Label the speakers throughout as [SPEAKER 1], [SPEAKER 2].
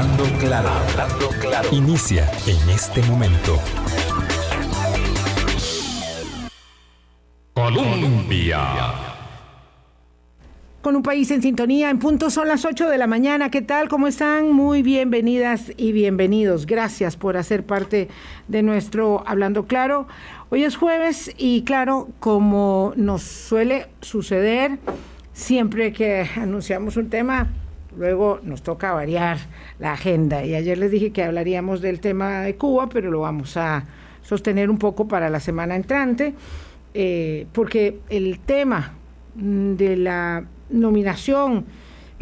[SPEAKER 1] Hablando claro, hablando claro. Inicia en este momento. Colombia.
[SPEAKER 2] Con un país en sintonía, en punto son las 8 de la mañana. ¿Qué tal? ¿Cómo están? Muy bienvenidas y bienvenidos. Gracias por hacer parte de nuestro Hablando Claro. Hoy es jueves y claro, como nos suele suceder, siempre que anunciamos un tema, luego nos toca variar la agenda. Y ayer les dije que hablaríamos del tema de Cuba, pero lo vamos a sostener un poco para la semana entrante, eh, porque el tema de la nominación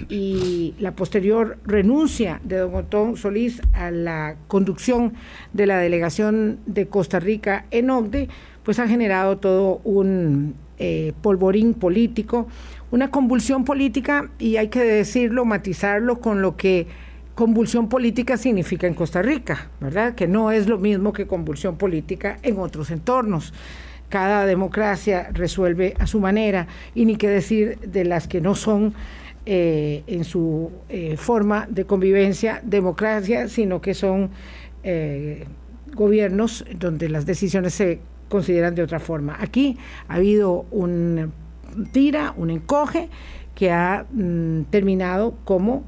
[SPEAKER 2] y la posterior renuncia de don Otón Solís a la conducción de la delegación de Costa Rica en OCDE, pues ha generado todo un eh, polvorín político, una convulsión política, y hay que decirlo, matizarlo con lo que convulsión política significa en Costa Rica, ¿verdad? Que no es lo mismo que convulsión política en otros entornos cada democracia resuelve a su manera y ni qué decir de las que no son eh, en su eh, forma de convivencia democracia, sino que son eh, gobiernos donde las decisiones se consideran de otra forma. Aquí ha habido un tira, un encoge que ha mm, terminado como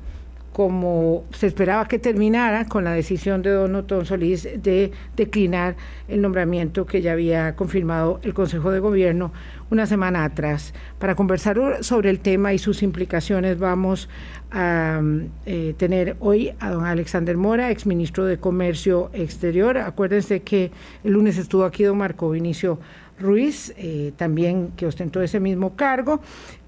[SPEAKER 2] como se esperaba que terminara con la decisión de don Otón Solís de declinar el nombramiento que ya había confirmado el Consejo de Gobierno una semana atrás. Para conversar sobre el tema y sus implicaciones vamos a eh, tener hoy a don Alexander Mora, exministro de Comercio Exterior. Acuérdense que el lunes estuvo aquí don Marco Vinicio Ruiz, eh, también que ostentó ese mismo cargo,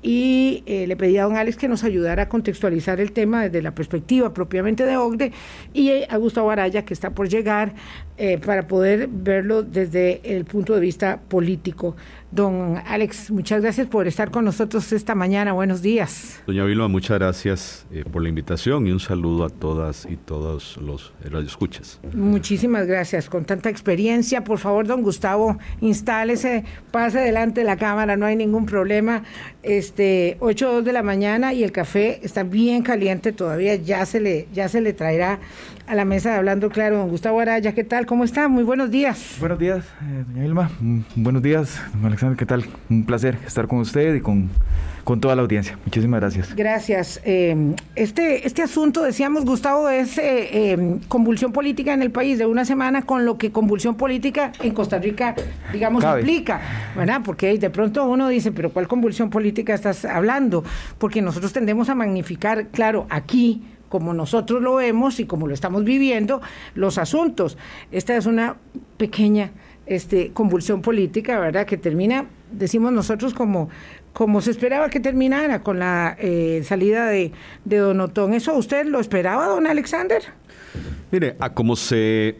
[SPEAKER 2] y eh, le pedí a don Alex que nos ayudara a contextualizar el tema desde la perspectiva propiamente de OCDE, y a Gustavo Araya, que está por llegar, eh, para poder verlo desde el punto de vista político. Don Alex, muchas gracias por estar con nosotros esta mañana. Buenos días.
[SPEAKER 3] Doña Vilma, muchas gracias eh, por la invitación y un saludo a todas y todos los radioescuchas.
[SPEAKER 2] Muchísimas gracias. Con tanta experiencia, por favor, don Gustavo, instálese, pase delante de la cámara, no hay ningún problema. Este, 8 de la mañana y el café está bien caliente todavía, ya se le, ya se le traerá a la mesa Hablando Claro. Don Gustavo Araya, ¿qué tal? ¿Cómo está? Muy buenos días.
[SPEAKER 4] Buenos días, eh, doña Vilma. Mm, buenos días, don Alexander, ¿qué tal? Un placer estar con usted y con, con toda la audiencia. Muchísimas gracias.
[SPEAKER 2] Gracias. Eh, este, este asunto, decíamos, Gustavo, es eh, convulsión política en el país de una semana con lo que convulsión política en Costa Rica, digamos, implica, ¿verdad? Porque de pronto uno dice, pero ¿cuál convulsión política estás hablando? Porque nosotros tendemos a magnificar, claro, aquí como nosotros lo vemos y como lo estamos viviendo, los asuntos. Esta es una pequeña este, convulsión política, ¿verdad? Que termina, decimos nosotros, como, como se esperaba que terminara con la eh, salida de, de Don Otón. ¿Eso usted lo esperaba, don Alexander?
[SPEAKER 3] Mire, a como se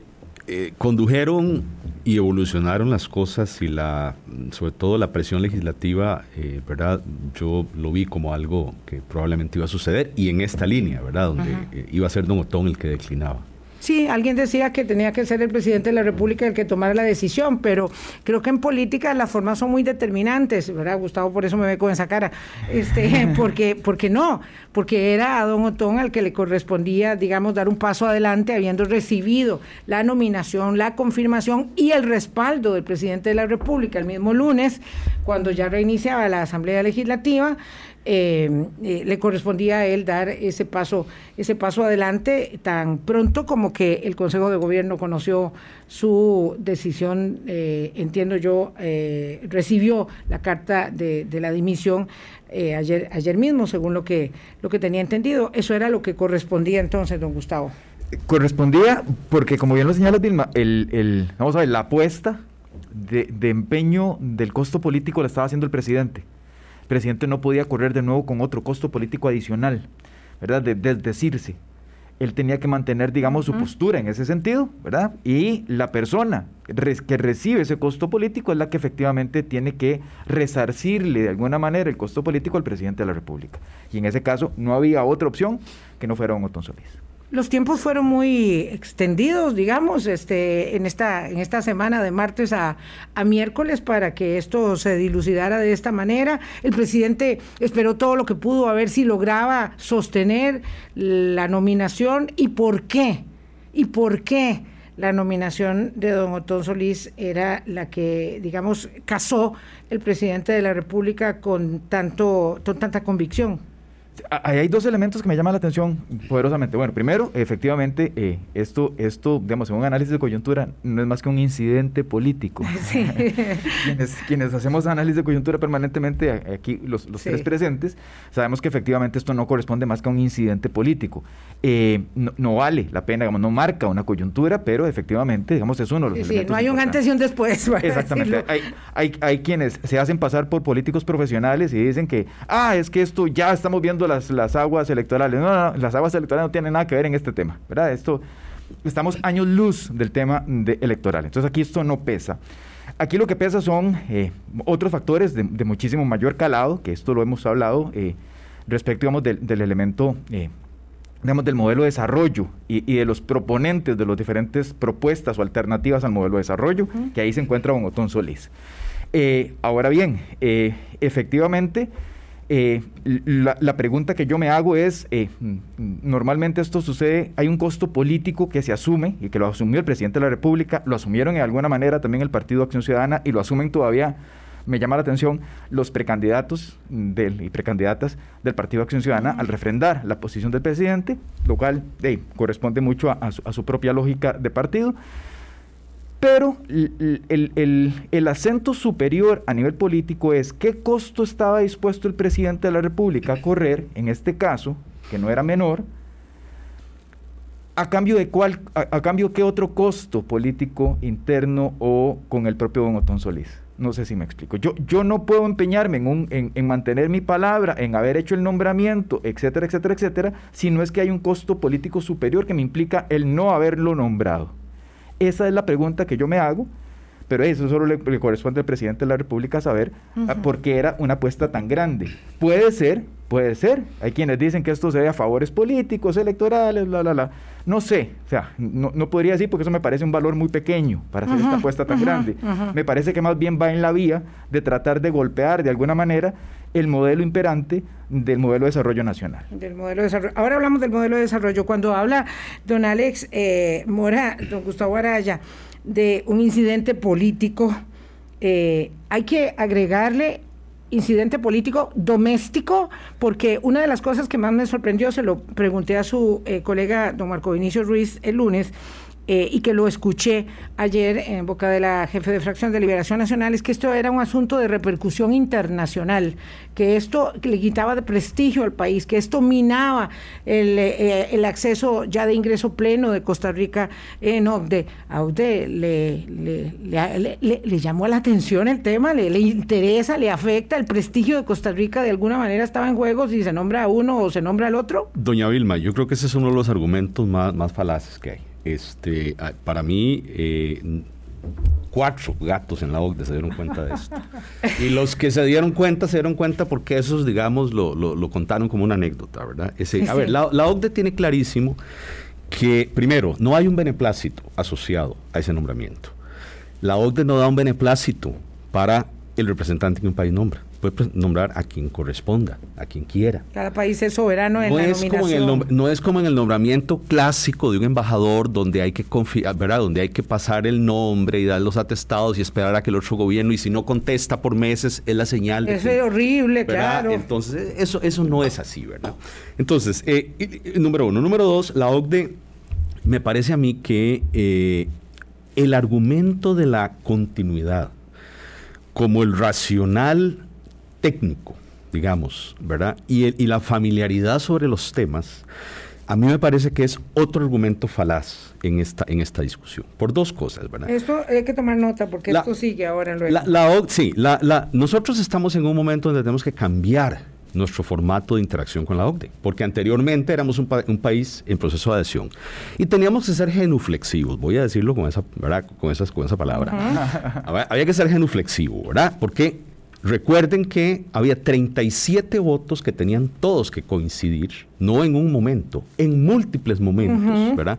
[SPEAKER 3] eh, condujeron y evolucionaron las cosas y la, sobre todo la presión legislativa, eh, ¿verdad? Yo lo vi como algo que probablemente iba a suceder y en esta línea, ¿verdad? Donde eh, iba a ser Don Otón el que declinaba.
[SPEAKER 2] Sí, alguien decía que tenía que ser el presidente de la República el que tomara la decisión, pero creo que en política las formas son muy determinantes, ¿verdad? Gustavo por eso me ve con esa cara. Este, porque, porque no, porque era a don Otón al que le correspondía, digamos, dar un paso adelante habiendo recibido la nominación, la confirmación y el respaldo del presidente de la República el mismo lunes, cuando ya reiniciaba la Asamblea Legislativa. Eh, eh, le correspondía a él dar ese paso, ese paso adelante tan pronto como que el Consejo de Gobierno conoció su decisión, eh, entiendo yo, recibió la carta de, la dimisión ayer, ayer mismo, según lo que, lo que tenía entendido. Eso era lo que correspondía entonces, don Gustavo.
[SPEAKER 4] Correspondía, porque como bien lo señala Dilma, el, el, vamos a ver, la apuesta de, de empeño del costo político la estaba haciendo el presidente presidente no podía correr de nuevo con otro costo político adicional, ¿verdad? De desdecirse. Él tenía que mantener, digamos, su postura en ese sentido, ¿verdad? Y la persona que recibe ese costo político es la que efectivamente tiene que resarcirle de alguna manera el costo político al presidente de la República. Y en ese caso no había otra opción que no fuera don Otón Solís.
[SPEAKER 2] Los tiempos fueron muy extendidos, digamos, este, en esta, en esta semana de martes a, a, miércoles para que esto se dilucidara de esta manera. El presidente esperó todo lo que pudo a ver si lograba sostener la nominación y por qué. ¿Y por qué? la nominación de don Otón Solís era la que, digamos, casó el presidente de la República con, tanto, con tanta convicción
[SPEAKER 4] hay dos elementos que me llaman la atención poderosamente. Bueno, primero, efectivamente, eh, esto, esto, digamos, en un análisis de coyuntura, no es más que un incidente político. quienes, hacemos análisis de coyuntura permanentemente, aquí los, tres presentes, sabemos que efectivamente esto no corresponde más que a un incidente político. Eh, no, vale la pena, digamos, no marca una coyuntura, pero efectivamente, digamos, es uno de los
[SPEAKER 2] elementos. Sí, no hay un antes y un después.
[SPEAKER 4] Exactamente. Hay, hay, hay quienes se hacen pasar por políticos profesionales y dicen que, ah, es que esto ya estamos viendo las, las aguas electorales. No, no, las aguas electorales no tienen nada que ver en este tema, ¿verdad? Esto, estamos años luz del tema de electoral. Entonces aquí esto no pesa. Aquí lo que pesa son eh, otros factores de, muchísimo mayor calado, que esto lo hemos hablado eh, respecto, digamos, del, del elemento, eh, digamos, del modelo de desarrollo y, y, de los proponentes de las diferentes propuestas o alternativas al modelo de desarrollo, que ahí se encuentra Don Otón Solís. ahora bien, efectivamente, eh, la, pregunta que yo me hago es, eh, normalmente esto sucede, hay un costo político que se asume y que lo asumió el presidente de la República, lo asumieron en alguna manera también el Partido Acción Ciudadana y lo asumen todavía, me llama la atención, los precandidatos del, y precandidatas del Partido Acción Ciudadana al refrendar la posición del presidente, lo cual corresponde mucho a su propia lógica de partido. Pero el, acento superior a nivel político es qué costo estaba dispuesto el presidente de la República a correr, en este caso, que no era menor, a cambio de cuál, a, cambio qué otro costo político interno o con el propio don Otón Solís. No sé si me explico. Yo, yo no puedo empeñarme en, en, mantener mi palabra, en haber hecho el nombramiento, etcétera, etcétera, etcétera, si no es que hay un costo político superior que me implica el no haberlo nombrado. Esa es la pregunta que yo me hago, pero eso solo le, corresponde al presidente de la República saber ah, por qué era una apuesta tan grande. Puede ser, puede ser. Hay quienes dicen que esto se debe a favores políticos, electorales, bla, bla, bla. No sé, o sea, no, podría decir porque eso me parece un valor muy pequeño para hacer esta apuesta tan grande. Me parece que más bien va en la vía de tratar de golpear de alguna manera el modelo imperante del modelo de desarrollo nacional.
[SPEAKER 2] Del modelo de desarrollo. Ahora hablamos del modelo de desarrollo. Cuando habla don Alex eh, Mora, don Gustavo Araya, de un incidente político, eh, hay que agregarle incidente político doméstico, porque una de las cosas que más me sorprendió, se lo pregunté a su eh, colega don Marco Vinicio Ruiz el lunes, eh, y que lo escuché ayer en boca de la jefe de fracción de Liberación Nacional, es que esto era un asunto de repercusión internacional, que esto le quitaba de prestigio al país, que esto minaba el, eh, el acceso ya de ingreso pleno de Costa Rica en OCDE. A OCDE le, le, le, llamó la atención el tema, le, interesa, le afecta el prestigio de Costa Rica, de alguna manera estaba en juego si se nombra a uno o se nombra al otro.
[SPEAKER 3] Doña Vilma, yo creo que ese es uno de los argumentos más, más falaces que hay este, ah, para mí, eh, cuatro gatos en la OCDE se dieron cuenta de esto. Y los que se dieron cuenta, se dieron cuenta porque esos, digamos, lo, lo, contaron como una anécdota, ¿verdad? Ese, a ver, la, la, OCDE tiene clarísimo que, primero, no hay un beneplácito asociado a ese nombramiento. La OCDE no da un beneplácito para el representante que un país nombra puede nombrar a quien corresponda, a quien quiera.
[SPEAKER 2] Cada país es soberano en no la es
[SPEAKER 3] nominación. Como en el no es como en el nombramiento clásico de un embajador donde hay que confiar, ¿verdad? Donde hay que pasar el nombre y dar los atestados y esperar a que el otro gobierno y si no contesta por meses es la señal.
[SPEAKER 2] Es horrible, claro.
[SPEAKER 3] Entonces eso eso no es así, ¿verdad? Entonces eh, número uno, número dos, la OCDE me parece a mí que eh, el argumento de la continuidad como el racional técnico, digamos, ¿verdad? Y, y la familiaridad sobre los temas, a mí me parece que es otro argumento falaz en esta, en esta discusión, por dos cosas, ¿verdad?
[SPEAKER 2] Esto hay que tomar nota porque esto sigue ahora luego.
[SPEAKER 3] La, la, sí, la, nosotros estamos en un momento donde tenemos que cambiar nuestro formato de interacción con la OCDE, porque anteriormente éramos un, un, país en proceso de adhesión y teníamos que ser genuflexivos, voy a decirlo con esa, ¿verdad? Con, esas, con esa palabra. Había que ser genuflexivo, ¿verdad? Porque Recuerden que había 37 votos que tenían todos que coincidir, no en un momento, en múltiples momentos, ¿verdad?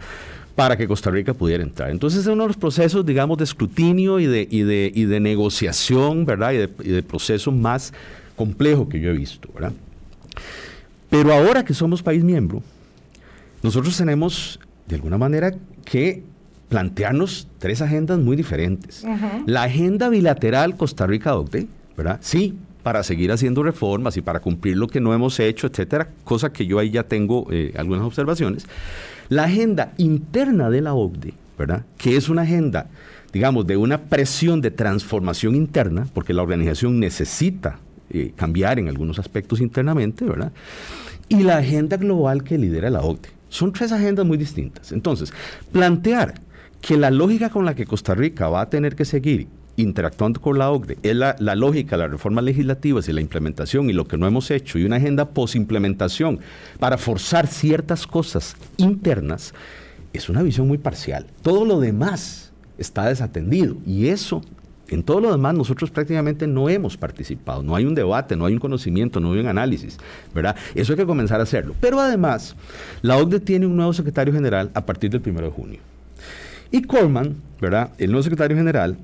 [SPEAKER 3] Para que Costa Rica pudiera entrar. Entonces es uno de los procesos, digamos, de escrutinio y de, y de, y de negociación, ¿verdad? Y de, y de proceso más complejo que yo he visto, ¿verdad? Pero ahora que somos país miembro, nosotros tenemos, de alguna manera, que plantearnos tres agendas muy diferentes. La agenda bilateral Costa Rica-OCDE, Sí, para seguir haciendo reformas y para cumplir lo que no hemos hecho, etcétera, cosa que yo ahí ya tengo eh, algunas observaciones. La agenda interna de la OCDE, ¿verdad? Que es una agenda, digamos, de una presión de transformación interna, porque la organización necesita eh, cambiar en algunos aspectos internamente, ¿verdad? Y la agenda global que lidera la OCDE. Son tres agendas muy distintas. Entonces, plantear que la lógica con la que Costa Rica va a tener que seguir interactuando con la OCDE es la, lógica, las reformas legislativas y la implementación y lo que no hemos hecho y una agenda post-implementación para forzar ciertas cosas internas, es una visión muy parcial. Todo lo demás está desatendido y eso, en todo lo demás nosotros prácticamente no hemos participado, no hay un debate, no hay un conocimiento, no hay un análisis, ¿verdad? Eso hay que comenzar a hacerlo. Pero además, la OCDE tiene un nuevo secretario general a partir del 1 de junio. Y Corman, ¿verdad? El nuevo secretario general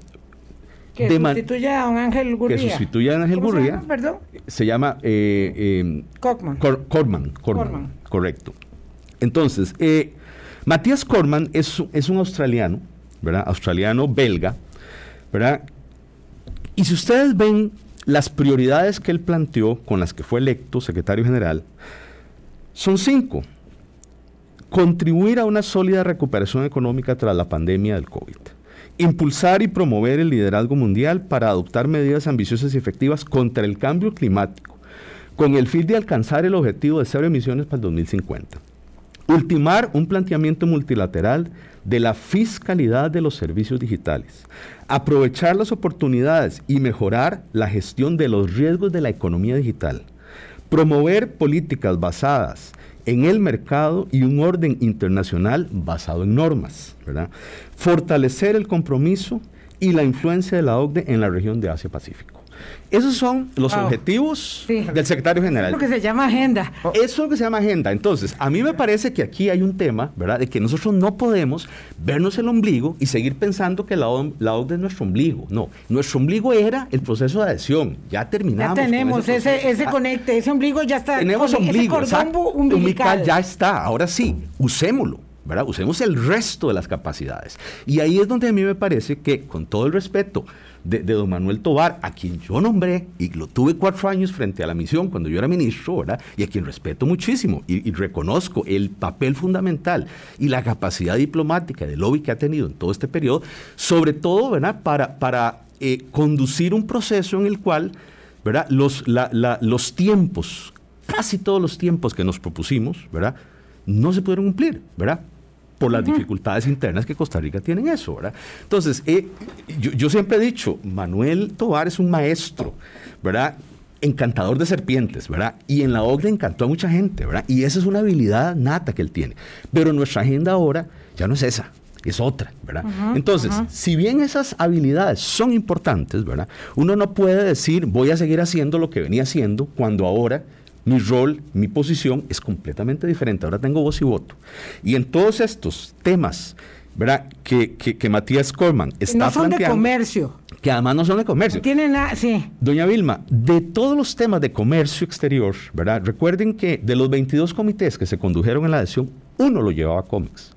[SPEAKER 2] que sustituye a don Ángel Gurría.
[SPEAKER 3] que sustituye a Ángel
[SPEAKER 2] ¿Cómo se
[SPEAKER 3] Gurría.
[SPEAKER 2] llama, perdón?
[SPEAKER 3] Se llama eh, eh. Cor- Corman, Corman,
[SPEAKER 2] Corman.
[SPEAKER 3] correcto. Entonces, eh, Matías Corman es, es un australiano, ¿verdad? Australiano-belga, ¿verdad? Y si ustedes ven las prioridades que él planteó con las que fue electo secretario general, son cinco. Contribuir a una sólida recuperación económica tras la pandemia del COVID. Impulsar y promover el liderazgo mundial para adoptar medidas ambiciosas y efectivas contra el cambio climático, con el fin de alcanzar el objetivo de cero emisiones para el 2050. Ultimar un planteamiento multilateral de la fiscalidad de los servicios digitales. Aprovechar las oportunidades y mejorar la gestión de los riesgos de la economía digital. Promover políticas basadas en el mercado y un orden internacional basado en normas. Fortalecer el compromiso y la influencia de la OCDE en la región de Asia-Pacífico. Esos son los
[SPEAKER 2] Wow.
[SPEAKER 3] objetivos
[SPEAKER 2] Sí.
[SPEAKER 3] del secretario general.
[SPEAKER 2] Lo que se llama agenda.
[SPEAKER 3] Eso es lo que se llama agenda. Entonces, a mí me parece que aquí hay un tema, ¿verdad? De que nosotros no podemos vernos el ombligo y seguir pensando que la, O- la OCDE es nuestro ombligo. No, nuestro ombligo era el proceso de adhesión. Ya
[SPEAKER 2] Ya
[SPEAKER 3] terminamos. con
[SPEAKER 2] tenemos ese, ese
[SPEAKER 3] Ah,
[SPEAKER 2] conecte, ese ombligo ya está.
[SPEAKER 3] tenemos
[SPEAKER 2] con- ese
[SPEAKER 3] ombligo.
[SPEAKER 2] cordón bu- umbilical.
[SPEAKER 3] ya está. Ahora sí, usémoslo. Usemos el resto de las capacidades. Y ahí es donde a mí me parece que, con todo el respeto de, don Manuel Tobar, a quien yo nombré y lo tuve cuatro años frente a la misión cuando yo era ministro, ¿verdad? Y a quien respeto muchísimo y, reconozco el papel fundamental y la capacidad diplomática de lobby que ha tenido en todo este periodo, sobre todo, ¿verdad? Para, para eh, conducir un proceso en el cual, ¿verdad? Los, la- los tiempos, casi todos los tiempos que nos propusimos, ¿verdad? No se pudieron cumplir, ¿verdad? Por las dificultades internas que Costa Rica tiene en eso, ¿verdad? Entonces, eh, yo, yo siempre he dicho, Manuel Tobar es un maestro, ¿verdad? Encantador de serpientes, ¿verdad? Y en la OCDE encantó a mucha gente, ¿verdad? Y esa es una habilidad nata que él tiene. Pero nuestra agenda ahora ya no es esa, es otra, ¿verdad? Entonces, si bien esas habilidades son importantes, ¿verdad? Uno no puede decir, voy a seguir haciendo lo que venía haciendo cuando ahora mi rol, mi posición es completamente diferente. Ahora tengo voz y voto. Y en todos estos temas, ¿verdad? Que, que, que Matías Corman está
[SPEAKER 2] no son de
[SPEAKER 3] planteando,
[SPEAKER 2] comercio.
[SPEAKER 3] que además no son de comercio.
[SPEAKER 2] No tiene nada, sí.
[SPEAKER 3] Doña Vilma, de todos los temas de comercio exterior, ¿verdad? Recuerden que de los 22 comités que se condujeron en la adhesión, uno lo llevaba COMEX.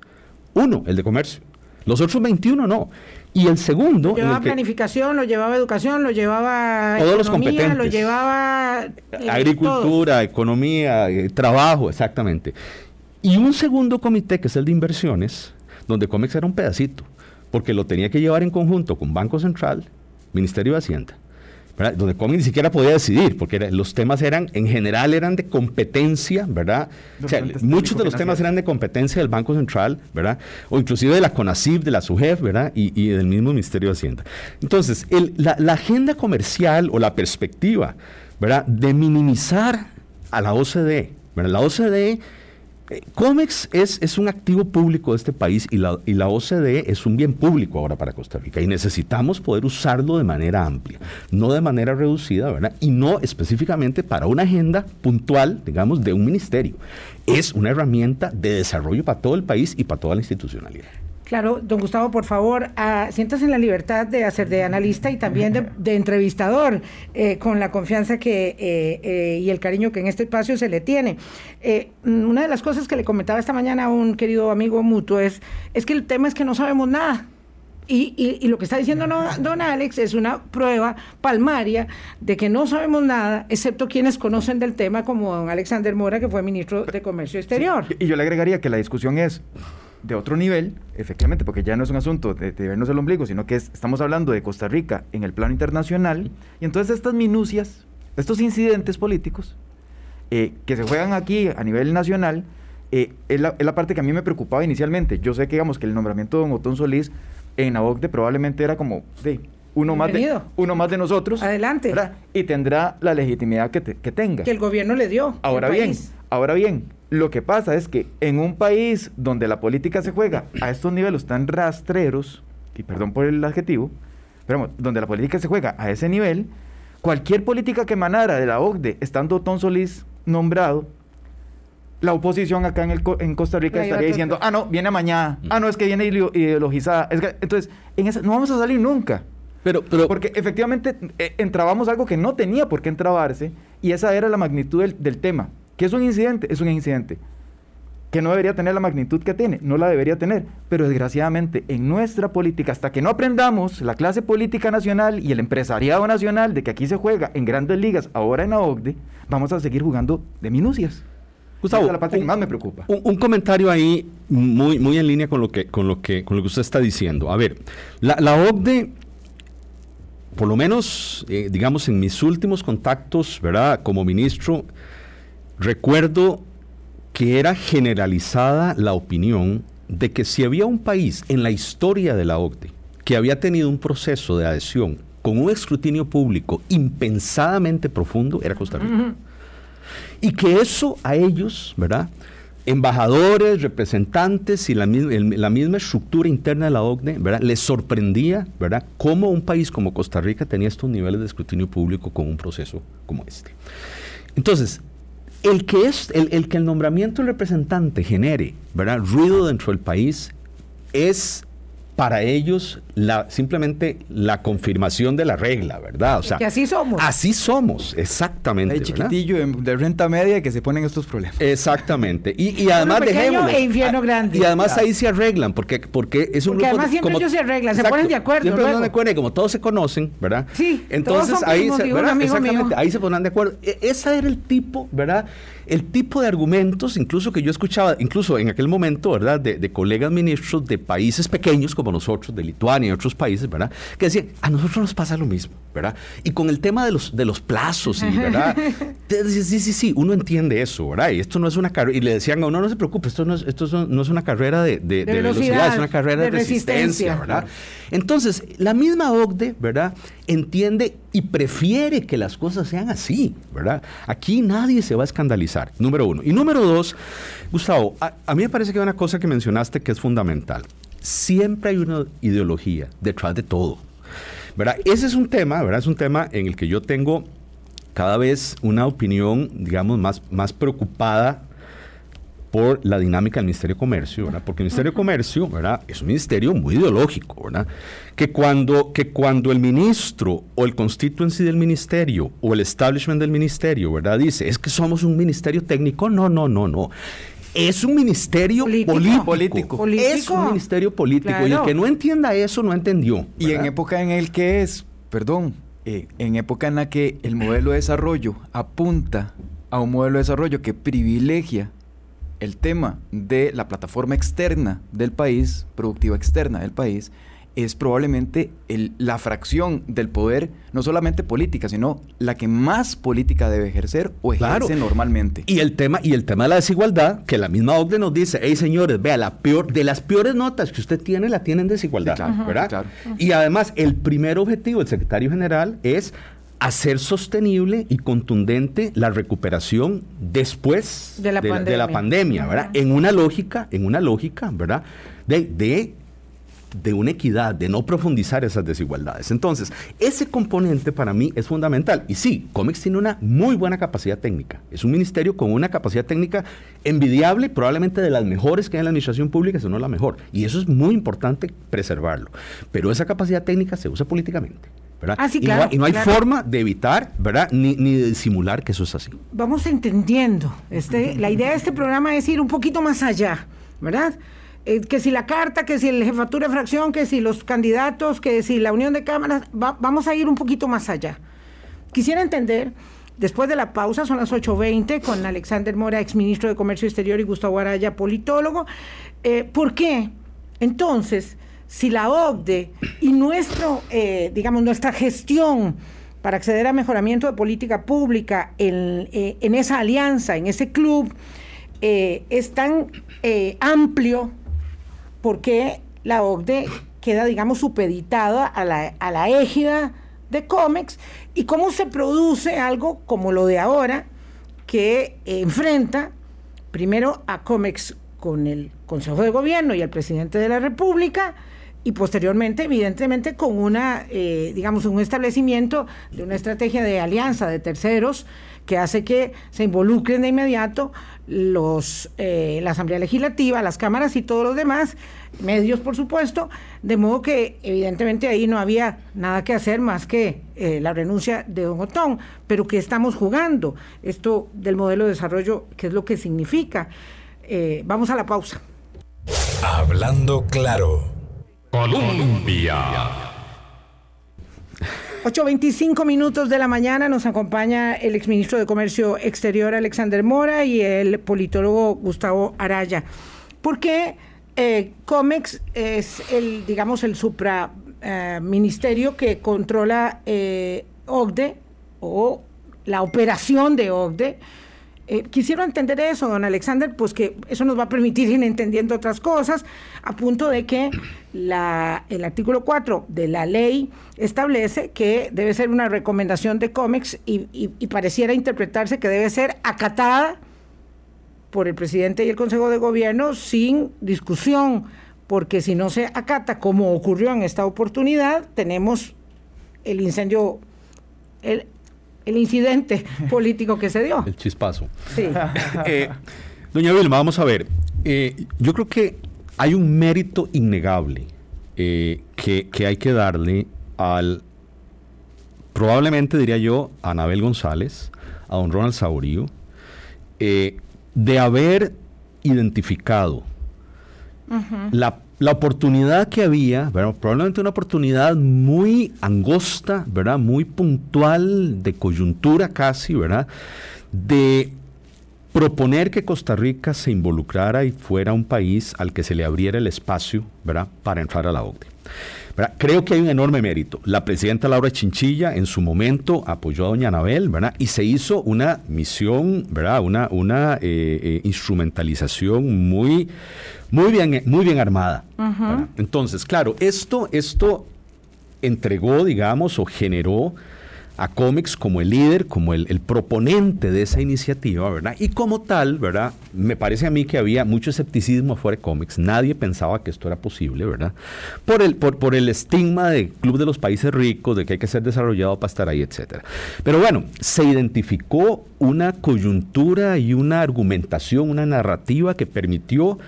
[SPEAKER 3] Uno, el de comercio. Los otros 21 no. Y el segundo... el
[SPEAKER 2] Llevaba planificación, lo llevaba educación, lo llevaba
[SPEAKER 3] Todos los
[SPEAKER 2] economía, lo
[SPEAKER 3] competentes.
[SPEAKER 2] llevaba eh, todos.
[SPEAKER 3] Agricultura, economía, eh, trabajo, exactamente. Y un segundo comité, que es el de inversiones, donde COMEX era un pedacito, porque lo tenía que llevar en conjunto con Banco Central, Ministerio de Hacienda, ¿verdad? donde COMEX ni siquiera podía decidir, porque era- los temas eran, en general, eran de competencia, ¿verdad? O sea, muchos de los temas eran de competencia del Banco Central, ¿verdad? O inclusive de la CONACIF, de la SUGEF, ¿verdad? Y, y del mismo Ministerio de Hacienda. Entonces, el- la, la agenda comercial o la perspectiva, ¿verdad? De minimizar a la OCDE, ¿verdad? La OCDE eh, COMEX es, es un activo público de este país y la, y la OCDE es un bien público ahora para Costa Rica y necesitamos poder usarlo de manera amplia, no de manera reducida, ¿verdad? Y no específicamente para una agenda puntual, digamos, de un ministerio. Es una herramienta de desarrollo para todo el país y para toda la institucionalidad.
[SPEAKER 2] Claro, don Gustavo, por favor, uh, siéntase en la libertad de hacer de analista y también de, de entrevistador, eh, con la confianza que eh, eh, y el cariño que en este espacio se le tiene. Eh, una de las cosas que le comentaba esta mañana a un querido amigo mutuo es, es que el tema es que no sabemos nada. Y, y, y, lo que está diciendo no, don Alex es una prueba palmaria de que no sabemos nada, excepto quienes conocen del tema, como don Alexander Mora, que fue ministro de Comercio Exterior.
[SPEAKER 4] Sí, y yo le agregaría que la discusión es de otro nivel, efectivamente, porque ya no es un asunto de, de vernos el ombligo, sino que es, estamos hablando de Costa Rica en el plano internacional, y entonces estas minucias, estos incidentes políticos, eh, que se juegan aquí a nivel nacional, eh, es, la, es, la, parte que a mí me preocupaba inicialmente. Yo sé que, digamos, que el nombramiento de don Otón Solís en la OCDE probablemente era como, sí, uno más, de, uno más de nosotros.
[SPEAKER 2] Adelante.
[SPEAKER 4] ¿verdad? Y tendrá la legitimidad que, te, que, tenga.
[SPEAKER 2] Que el gobierno le dio.
[SPEAKER 4] Ahora bien, país. ahora bien, lo que pasa es que en un país donde la política se juega a estos niveles tan rastreros, y perdón por el adjetivo, pero donde la política se juega a ese nivel, cualquier política que emanara de la OCDE, estando Otón Solís nombrado, la oposición acá en, el, en Costa Rica la estaría diciendo, ah, no, viene mañana, ah, no, es que viene ideologizada. Es que, entonces, en esa, no vamos a salir nunca.
[SPEAKER 3] Pero, pero,
[SPEAKER 4] Porque efectivamente eh, entrabamos algo que no tenía por qué entrabarse y esa era la magnitud del, del tema. ¿Que es un incidente? Es un incidente. Que no debería tener la magnitud que tiene, no la debería tener. Pero desgraciadamente en nuestra política, hasta que no aprendamos la clase política nacional y el empresariado nacional de que aquí se juega en grandes ligas, ahora en la OCDE, vamos a seguir jugando de minucias.
[SPEAKER 3] Gustavo,
[SPEAKER 4] Esa es la parte
[SPEAKER 3] un,
[SPEAKER 4] que más me preocupa.
[SPEAKER 3] Un, un, comentario ahí muy, muy en línea con lo, que, con, lo que, con lo que usted está diciendo. A ver, la, la OCDE, por lo menos, eh, digamos, en mis últimos contactos, ¿verdad? Como ministro, recuerdo que era generalizada la opinión de que si había un país en la historia de la OCDE que había tenido un proceso de adhesión con un escrutinio público impensadamente profundo, era Costa Rica. Uh -huh. Y que eso a ellos, ¿verdad? Embajadores, representantes y la el, la misma estructura interna de la OCDE, ¿verdad? Les sorprendía, ¿verdad? Cómo un país como Costa Rica tenía estos niveles de escrutinio público con un proceso como este. Entonces, el que, es, el, el que el nombramiento del representante genere, ¿verdad? Ruido dentro del país es para ellos la, simplemente la confirmación de la regla, ¿verdad?
[SPEAKER 2] O sea, que así somos.
[SPEAKER 3] Así somos, exactamente.
[SPEAKER 4] Hay chiquitillo ¿verdad? de renta media que se ponen estos problemas.
[SPEAKER 3] Exactamente. Y, y además
[SPEAKER 2] dejémoslo. E infierno grande.
[SPEAKER 3] Y además claro. ahí se arreglan, porque, porque es un
[SPEAKER 2] porque
[SPEAKER 3] grupo.
[SPEAKER 2] además siempre
[SPEAKER 3] como,
[SPEAKER 2] ellos se arreglan, exacto, se ponen de acuerdo.
[SPEAKER 3] Siempre
[SPEAKER 2] luego.
[SPEAKER 3] se ponen de acuerdo y como todos se conocen, ¿verdad?
[SPEAKER 2] Sí.
[SPEAKER 3] Entonces
[SPEAKER 2] todos
[SPEAKER 3] ahí se,
[SPEAKER 2] digo, ¿verdad?
[SPEAKER 3] Exactamente,
[SPEAKER 2] mío.
[SPEAKER 3] ahí se ponen de acuerdo. E ese era el tipo, ¿verdad? El tipo de argumentos, incluso que yo escuchaba, incluso en aquel momento, ¿verdad?, de, de, colegas ministros de países pequeños como nosotros, de Lituania y otros países, ¿verdad?, que decían, a nosotros nos pasa lo mismo, ¿verdad? Y con el tema de los, de los plazos, y, ¿verdad? sí, sí, sí, uno entiende eso, ¿verdad? Y esto no es una carrera, y le decían, oh, no, no se preocupe, esto no es, esto no es una carrera de, de, de velocidad, velocidad, es una carrera de, resistencia, ¿verdad? Entonces, la misma OCDE, ¿verdad?, entiende y prefiere que las cosas sean así, ¿verdad? Aquí nadie se va a escandalizar, número uno. Y número dos, Gustavo, a, a, mí me parece que hay una cosa que mencionaste que es fundamental. Siempre hay una ideología detrás de todo, ¿verdad? Ese es un tema, ¿verdad? Es un tema en el que yo tengo cada vez una opinión, digamos, más, más preocupada por la dinámica del Ministerio de Comercio, ¿verdad? Porque el Ministerio de Comercio, ¿verdad? Es un ministerio muy ideológico, ¿verdad? Que cuando, que cuando el ministro o el constituency del ministerio o el establishment del ministerio, ¿verdad? Dice, es que somos un ministerio técnico, no, no, no, no. Es un ministerio político.
[SPEAKER 4] Político.
[SPEAKER 2] político.
[SPEAKER 3] Es un ministerio político.
[SPEAKER 2] Claro.
[SPEAKER 3] Y el que no entienda eso no entendió.
[SPEAKER 4] ¿verdad? Y en época en el que es, perdón, eh, en época en la que el modelo de desarrollo apunta a un modelo de desarrollo que privilegia el tema de la plataforma externa del país, productiva externa del país, es probablemente el, la fracción del poder, no solamente política, sino la que más política debe ejercer o ejerce claro. normalmente.
[SPEAKER 3] Y el tema, y el tema de la desigualdad, que la misma OCDE nos dice, hey señores, vea, la peor, de las peores notas que usted tiene, la tiene en desigualdad, sí, claro, ¿verdad? Claro. Y además, el primer objetivo del secretario general es hacer sostenible y contundente la recuperación después
[SPEAKER 2] de la pandemia,
[SPEAKER 3] pandemia ¿verdad? En una lógica, en una lógica, ¿verdad? De, de de una equidad, de no profundizar esas desigualdades. Entonces, ese componente para mí es fundamental. Y sí, COMEX tiene una muy buena capacidad técnica. Es un ministerio con una capacidad técnica envidiable, probablemente de las mejores que hay en la administración pública, si no la mejor. Y eso es muy importante preservarlo. Pero esa capacidad técnica se usa políticamente. ¿Verdad?
[SPEAKER 2] Ah,
[SPEAKER 3] y, no, hay forma de evitar, ¿verdad? Ni, de disimular que eso es así.
[SPEAKER 2] Vamos entendiendo. Este, la idea de este programa es ir un poquito más allá, ¿verdad? Eh, que si la carta, que si el jefatura de fracción, que si los candidatos, que si la unión de cámaras, vamos a ir un poquito más allá. Quisiera entender, después de la pausa, son las 8.20, con Alexander Mora, exministro de Comercio Exterior, y Gustavo Araya, politólogo, eh, ¿por qué entonces, si la OCDE y nuestro, eh, digamos, nuestra gestión para acceder a mejoramiento de política pública en, en esa alianza, en ese club, es tan amplio porque la OCDE queda, digamos, supeditada a la, a la égida de COMEX y cómo se produce algo como lo de ahora, que enfrenta primero a COMEX con el Consejo de Gobierno y el presidente de la República, y posteriormente, evidentemente, con una, eh, digamos, un establecimiento de una estrategia de alianza de terceros que hace que se involucren de inmediato los, eh, la Asamblea Legislativa, las cámaras y todos los demás, medios por supuesto, de modo que evidentemente ahí no había nada que hacer más que eh, la renuncia de Don Otón, pero que estamos jugando esto del modelo de desarrollo, qué es lo que significa. vamos a la pausa.
[SPEAKER 1] Hablando claro. Colombia.
[SPEAKER 2] 8.25 minutos de la mañana nos acompaña el exministro de Comercio Exterior Alexander Mora y el politólogo Gustavo Araya. ¿Por qué eh, COMEX es el, digamos, el supraministerio eh, que controla eh, o la operación de OCDE? Eh, quisiera entender eso, don Alexander, pues que eso nos va a permitir ir entendiendo otras cosas, a punto de que el artículo 4 de la ley establece que debe ser una recomendación de COMEX y, y pareciera interpretarse que debe ser acatada por el presidente y el Consejo de Gobierno sin discusión, porque si no se acata, como ocurrió en esta oportunidad, tenemos el incendio, el, el incidente político que se dio.
[SPEAKER 3] El chispazo.
[SPEAKER 2] Sí.
[SPEAKER 3] Eh, doña Vilma, vamos a ver. Eh, yo creo que hay un mérito innegable eh, que, hay que darle al, probablemente diría yo, a Anabel González, a don Ronald Saurio, de haber identificado la la oportunidad que había, probablemente una oportunidad muy angosta, ¿verdad? Muy puntual, de coyuntura casi, ¿verdad? De proponer que Costa Rica se involucrara y fuera un país al que se le abriera el espacio, ¿verdad? Para entrar a la OCDE. Creo que hay un enorme mérito. La presidenta Laura Chinchilla en su momento apoyó a doña Anabel, ¿verdad? Y se hizo una misión, ¿verdad? Una, una eh, eh, instrumentalización muy, muy, bien, muy bien armada. Entonces, claro, esto, esto entregó, digamos, o generó a Comics como el líder, como el, proponente de esa iniciativa, ¿verdad? Y como tal, ¿verdad? Me parece a mí que había mucho escepticismo afuera de Comics, nadie pensaba que esto era posible, ¿verdad? Por el, por, por el estigma del Club de los Países Ricos, de que hay que ser desarrollado para estar ahí, etcétera. Pero bueno, se identificó una coyuntura y una argumentación, una narrativa que permitió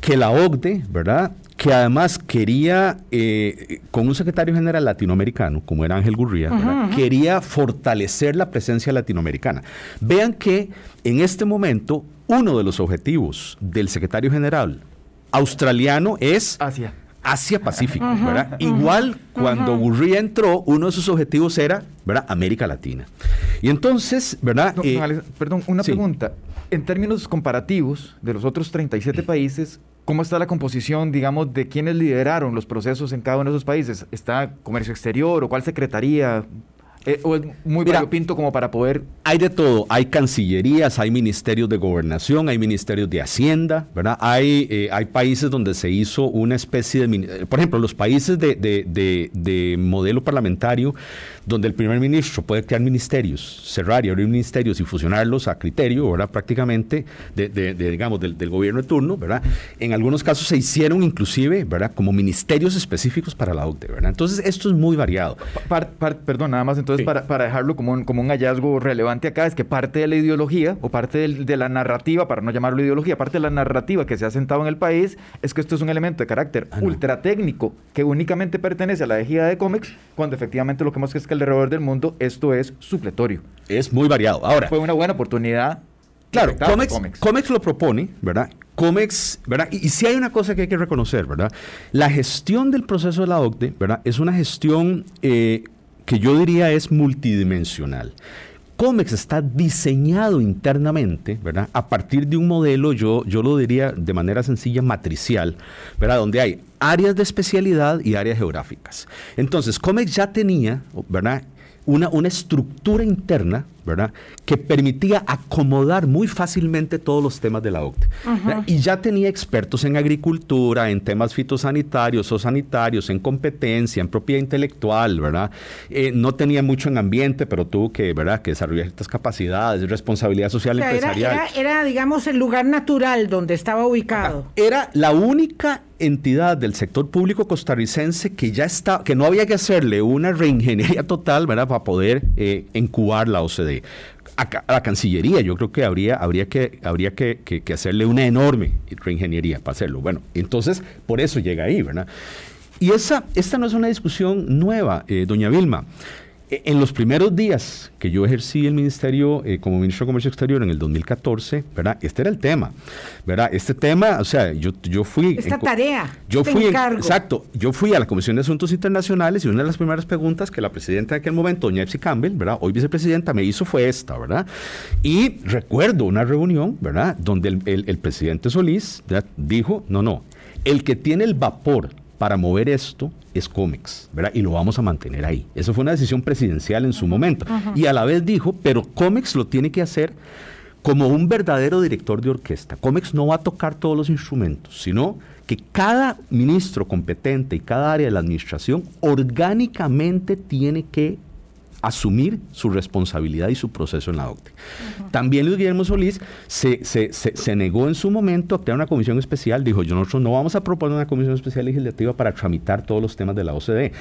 [SPEAKER 3] que la OCDE, ¿verdad? Que además quería, eh, con un secretario general latinoamericano, como era Ángel Gurría, quería fortalecer la presencia latinoamericana. Vean que en este momento uno de los objetivos del secretario general australiano es
[SPEAKER 4] Asia.
[SPEAKER 3] Asia-Pacífico, ¿verdad? Igual cuando Gurría entró, uno de sus objetivos era, ¿verdad? América Latina. Y entonces, ¿verdad?
[SPEAKER 4] Eh, perdón, una pregunta. En términos comparativos de los otros 37 países, ¿Cómo está la composición, digamos, de quienes lideraron los procesos en cada uno de esos países? ¿Está comercio exterior o cuál secretaría? Eh, ¿O es muy
[SPEAKER 3] Mira,
[SPEAKER 4] pinto como para poder
[SPEAKER 3] Hay de todo, hay cancillerías, hay ministerios de gobernación, hay ministerios de hacienda, ¿verdad? Hay, eh, hay países donde se hizo una especie de, por ejemplo, los países de, de- de- de modelo parlamentario, donde el primer ministro puede crear ministerios, cerrar y abrir ministerios y fusionarlos a criterio, ¿verdad? Prácticamente, de, de- de, digamos, del, del gobierno de turno, ¿verdad? En algunos casos se hicieron inclusive, ¿verdad? Como ministerios específicos para la OCDE, ¿verdad? Entonces, esto es muy variado.
[SPEAKER 4] Par- par- perdón, nada más entonces
[SPEAKER 3] Sí.
[SPEAKER 4] para, para dejarlo como un, como un hallazgo relevante acá, es que parte de la ideología o parte del- de la narrativa, para no llamarlo ideología, parte de la narrativa que se ha sentado en el país es que esto es un elemento de carácter
[SPEAKER 3] Ah, no.
[SPEAKER 4] ultra técnico que únicamente pertenece a la ejida de COMEX, cuando efectivamente lo que vemos es que alrededor del mundo esto es supletorio.
[SPEAKER 3] Es muy variado. Ahora,
[SPEAKER 4] Fue una buena oportunidad.
[SPEAKER 3] Claro, Comex,
[SPEAKER 4] Comex.
[SPEAKER 3] Comex lo propone, ¿verdad? Comex, ¿verdad? Y, y si hay una cosa que hay que reconocer, ¿verdad? La gestión del proceso de la OCDE, ¿verdad? Es una gestión eh, que yo diría es multidimensional. Comex está diseñado internamente, ¿verdad? A partir de un modelo, yo, yo lo diría de manera sencilla, matricial, ¿verdad? Donde hay áreas de especialidad y áreas geográficas. Entonces, Comex ya tenía, ¿verdad? Una, una estructura interna, ¿verdad? Que permitía acomodar muy fácilmente todos los temas de la OCDE. ¿verdad? Y ya tenía expertos en agricultura, en temas fitosanitarios o sanitarios, en competencia, en propiedad intelectual, ¿verdad? Eh, no tenía mucho en ambiente, pero tuvo que, ¿verdad? Que desarrollar ciertas capacidades, responsabilidad
[SPEAKER 2] O
[SPEAKER 3] social
[SPEAKER 2] sea, era,
[SPEAKER 3] empresarial.
[SPEAKER 2] era, era, digamos, el lugar natural donde estaba ubicado.
[SPEAKER 3] Era la única entidad del sector público costarricense que ya está, que no había que hacerle una reingeniería total, ¿verdad? Para poder eh, incubar la OCDE. A, la Cancillería, yo creo que habría, habría, que, habría que hacerle una enorme reingeniería para hacerlo. Bueno, entonces, por eso llega ahí, ¿verdad? Y esa, esta no es una discusión nueva, eh, doña Vilma. E- En los primeros días que yo ejercí el ministerio eh, como ministro de Comercio Exterior en el 2014, ¿verdad? Este era el tema, ¿verdad? Este tema, o sea, yo, yo fui...
[SPEAKER 2] Esta
[SPEAKER 3] en
[SPEAKER 2] tarea,
[SPEAKER 3] Yo
[SPEAKER 2] este
[SPEAKER 3] fui,
[SPEAKER 2] encargo.
[SPEAKER 3] exacto, yo fui a la Comisión de Asuntos Internacionales y una de las primeras preguntas que la presidenta de aquel momento, doña Epsi Campbell, ¿verdad? Hoy vicepresidenta, me hizo fue esta, ¿verdad? Y recuerdo una reunión, ¿verdad? Donde el, el- el presidente Solís ¿verdad? dijo, no, no, el que tiene el vapor para mover esto es Comex, ¿verdad? Y lo vamos a mantener ahí. Eso fue una decisión presidencial en su momento. Y a la vez dijo, pero Comex lo tiene que hacer como un verdadero director de orquesta. Comex no va a tocar todos los instrumentos, sino que cada ministro competente y cada área de la administración orgánicamente tiene que asumir su responsabilidad y su proceso en la OCDE. También Luis Guillermo Solís se, se- se- negó en su momento a crear una comisión especial, dijo, yo nosotros no vamos a proponer una comisión especial legislativa para tramitar todos los temas de la OCDE,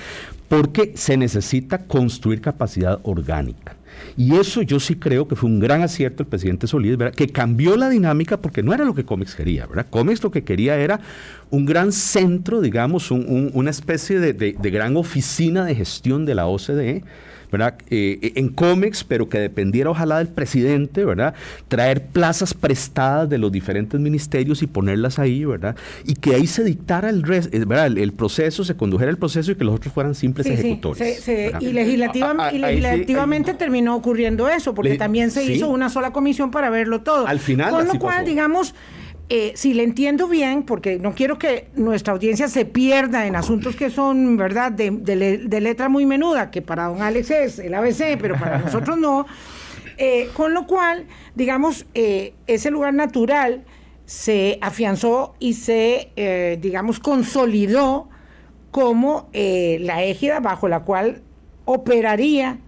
[SPEAKER 3] porque se necesita construir capacidad orgánica. Y eso yo sí creo que fue un gran acierto el presidente Solís, que cambió la dinámica porque no era lo que Comex quería, ¿verdad? Lo que quería era un gran centro, digamos, un- un- una especie de, de- de gran oficina de gestión de la OCDE, ¿verdad? Eh, en Comex, pero que dependiera ojalá del presidente, ¿verdad? Traer plazas prestadas de los diferentes ministerios y ponerlas ahí, ¿verdad? Y que ahí se dictara el, res- eh, ¿verdad? el, el proceso, se condujera el proceso y que los otros fueran simples
[SPEAKER 2] Sí, sí,
[SPEAKER 3] ejecutores.
[SPEAKER 2] se- se-
[SPEAKER 3] ¿verdad?
[SPEAKER 2] y, legislativa-
[SPEAKER 4] Ah, ah,
[SPEAKER 2] y
[SPEAKER 4] ahí
[SPEAKER 2] legislativamente terminó ocurriendo eso, porque
[SPEAKER 3] Le-
[SPEAKER 2] también se
[SPEAKER 3] sí.
[SPEAKER 2] hizo una sola comisión para verlo todo.
[SPEAKER 3] Al final
[SPEAKER 2] Con lo cual,
[SPEAKER 3] pasó.
[SPEAKER 2] digamos, eh, si le entiendo bien, porque no quiero que nuestra audiencia se pierda en asuntos que son, ¿verdad?, de, de le- de letra muy menuda, que para don Alex es el ABC, pero para nosotros no. Eh, con lo cual, digamos, eh, ese lugar natural se afianzó y se, digamos, consolidó como la égida bajo la cual operaría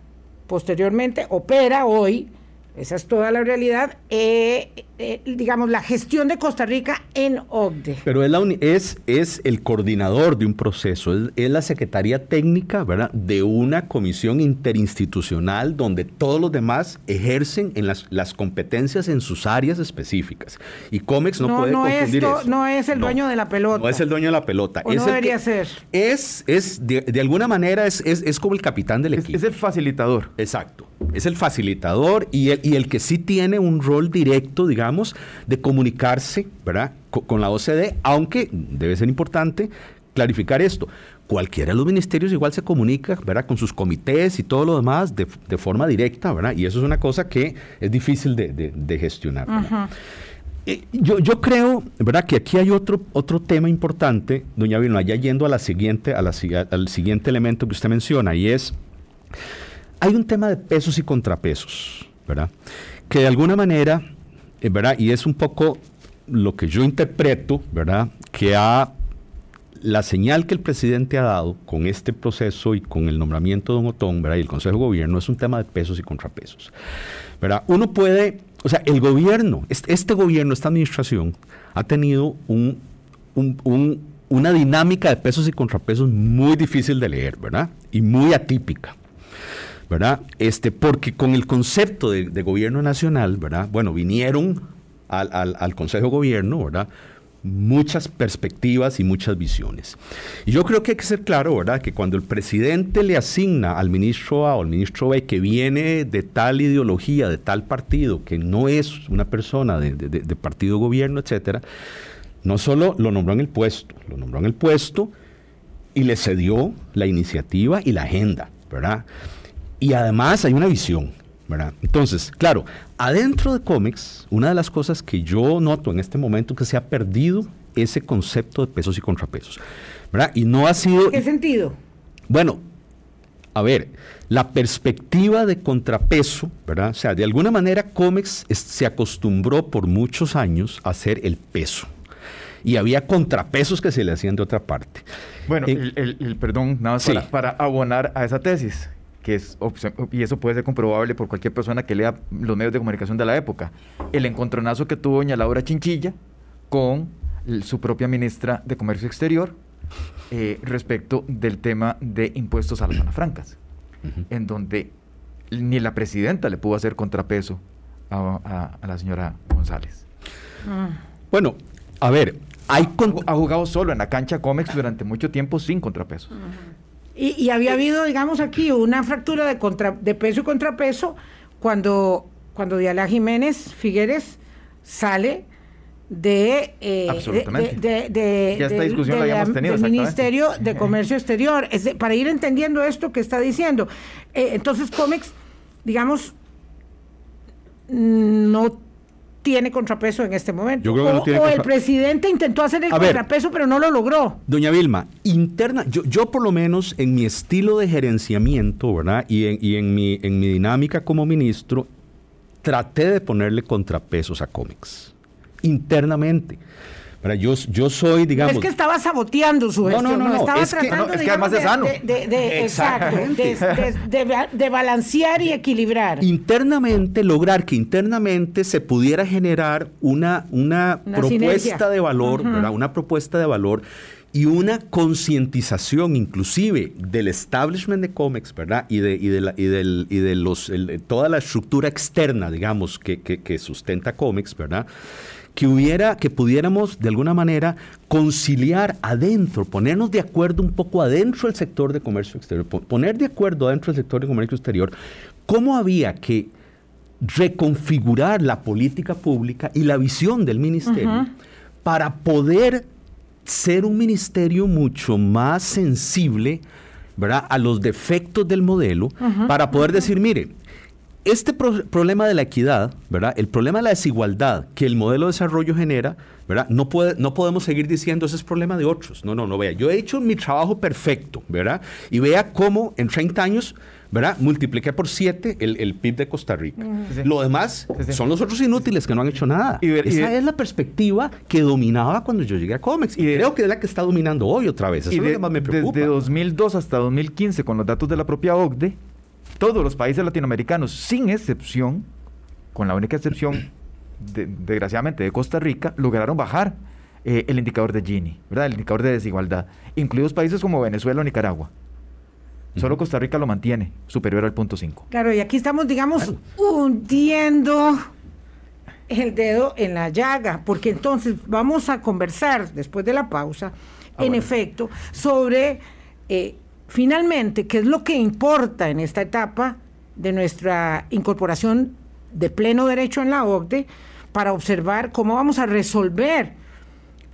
[SPEAKER 2] posteriormente, opera hoy, esa es toda la realidad, eh, eh, digamos, la gestión de Costa Rica en OCDE.
[SPEAKER 3] Pero es, la es, es el coordinador de un proceso, es, es la Secretaría Técnica ¿verdad? de una comisión interinstitucional donde todos los demás ejercen en las, las competencias en sus áreas específicas. Y COMEX no,
[SPEAKER 2] No,
[SPEAKER 3] puede
[SPEAKER 2] no es
[SPEAKER 3] confundir eso.
[SPEAKER 2] no es el dueño de la pelota.
[SPEAKER 3] No es el dueño de la pelota.
[SPEAKER 2] O
[SPEAKER 3] es
[SPEAKER 2] no debería
[SPEAKER 3] que-
[SPEAKER 2] ser.
[SPEAKER 3] Es, es de, de alguna manera, es, es, es como el capitán del
[SPEAKER 4] Es,
[SPEAKER 3] equipo.
[SPEAKER 4] es el facilitador.
[SPEAKER 3] Exacto. Es el facilitador y el, y el que sí tiene un rol directo, digamos, de comunicarse, ¿verdad? Co- Con, la OCDE, aunque debe ser importante clarificar esto. Cualquiera de los ministerios igual se comunica, ¿verdad? Con sus comités y todo lo demás de, de forma directa, ¿verdad? Y eso es una cosa que es difícil de, de- de gestionar. ¿verdad? Eh, Yo, yo creo, ¿verdad? Que aquí hay otro, otro tema importante, doña Vilma, ya yendo a la siguiente, a la, al siguiente elemento que usted menciona, y es hay un tema de pesos y contrapesos, ¿verdad? Que de alguna manera, eh, ¿verdad? Y es un poco lo que yo interpreto, ¿verdad? Que ha la señal que el presidente ha dado con este proceso y con el nombramiento de Don Otón ¿verdad? y el Consejo de Gobierno es un tema de pesos y contrapesos. ¿verdad? Uno puede, o sea, el gobierno, este, gobierno, esta administración, ha tenido un, una dinámica de pesos y contrapesos muy difícil de leer, ¿verdad? Y muy atípica. ¿Verdad? Este, porque con el concepto de, gobierno nacional, ¿verdad? Bueno, vinieron al, Consejo de Gobierno, ¿verdad? muchas perspectivas y muchas visiones. Y yo creo que hay que ser claro, ¿verdad?, que cuando el presidente le asigna al ministro A o al ministro B que viene de tal ideología, de tal partido, que no es una persona de, partido gobierno, etcétera, no solo lo nombró en el puesto, lo nombró en el puesto y le cedió la iniciativa y la agenda, ¿verdad? Y además hay una visión, ¿verdad? Entonces, claro, adentro de cómics, una de las cosas que yo noto en este momento es que se ha perdido ese concepto de pesos y contrapesos, ¿verdad? Y no ha sido...
[SPEAKER 2] ¿En qué sentido?
[SPEAKER 3] Bueno, a ver, la perspectiva de contrapeso, ¿verdad? O sea, de alguna manera cómics se acostumbró por muchos años a hacer el peso. Y había contrapesos que se le hacían de otra parte.
[SPEAKER 4] Bueno, eh, el, perdón, nada más para abonar a esa tesis que es, y eso puede ser comprobable por cualquier persona que lea los medios de comunicación de la época, el encontronazo que tuvo doña Laura Chinchilla con su propia ministra de Comercio Exterior eh, respecto del tema de impuestos a las zonas francas, en donde ni la presidenta le pudo hacer contrapeso a, la señora González.
[SPEAKER 3] Ah. Bueno, a ver, hay
[SPEAKER 4] ha, jugado solo en la cancha Comex durante mucho tiempo sin contrapeso.
[SPEAKER 2] Y, había habido, digamos, aquí una fractura de, contra, de peso y contrapeso cuando, cuando Diala Jiménez Figueres sale de, eh, de, del Ministerio de Comercio Exterior. Es para ir entendiendo esto que está diciendo. Eh, entonces, Comex, digamos, no tiene contrapeso en este momento. o, el presidente intentó hacer el contrapeso, pero no lo logró.
[SPEAKER 3] Doña Vilma, interna, yo, yo por lo menos en mi estilo de gerenciamiento, ¿verdad? Y en, y en, mi, en mi dinámica como ministro, traté de ponerle contrapesos a cómics, internamente. Yo, yo soy, digamos...
[SPEAKER 2] Es que estaba saboteando su gestión. No, no, no. Estaba tratando,
[SPEAKER 4] es que además es sano.
[SPEAKER 2] De, exacto. De, balancear y equilibrar.
[SPEAKER 3] Internamente, lograr que internamente se pudiera generar una, una, propuesta de valor, ¿verdad? Una propuesta de valor y una concientización inclusive del establishment de cómics, ¿verdad? Y de, y de, la, y del, y de los, toda la estructura externa, digamos, que, que, que sustenta cómics, ¿verdad? Que hubiera, que pudiéramos de alguna manera conciliar adentro, ponernos de acuerdo un poco adentro del sector de comercio exterior, poner de acuerdo adentro del sector de comercio exterior, cómo había que reconfigurar la política pública y la visión del ministerio para poder ser un ministerio mucho más sensible ¿verdad? a los defectos del modelo, para poder decir, mire, este problema de la equidad, ¿verdad? El problema de la desigualdad que el modelo de desarrollo genera, ¿verdad? No, puede, no podemos seguir diciendo ese es problema de otros. No, no, no, vea. Yo he hecho mi trabajo perfecto, ¿verdad? Y vea cómo en 30 años, ¿verdad? Multipliqué por 7 el, PIB de Costa Rica. Lo demás son los otros inútiles que no han hecho nada. Esa es la perspectiva que dominaba cuando yo llegué a Comex. Y, creo que es la que está dominando hoy otra vez. Eso es lo que más me preocupa.
[SPEAKER 4] Desde 2002 hasta 2015, con los datos de la propia OCDE, todos los países latinoamericanos, sin excepción, con la única excepción, desgraciadamente, de Costa Rica, lograron bajar eh, el indicador de Gini, ¿verdad? El indicador de desigualdad, incluidos países como Venezuela o Nicaragua. Solo Costa Rica lo mantiene superior al punto 5.
[SPEAKER 2] Claro, y aquí estamos, digamos, hundiendo el dedo en la llaga, porque entonces vamos a conversar después de la pausa, ah, en efecto, sobre eh, Finalmente, ¿qué es lo que importa en esta etapa de nuestra incorporación de pleno derecho en la OCDE para observar cómo vamos a resolver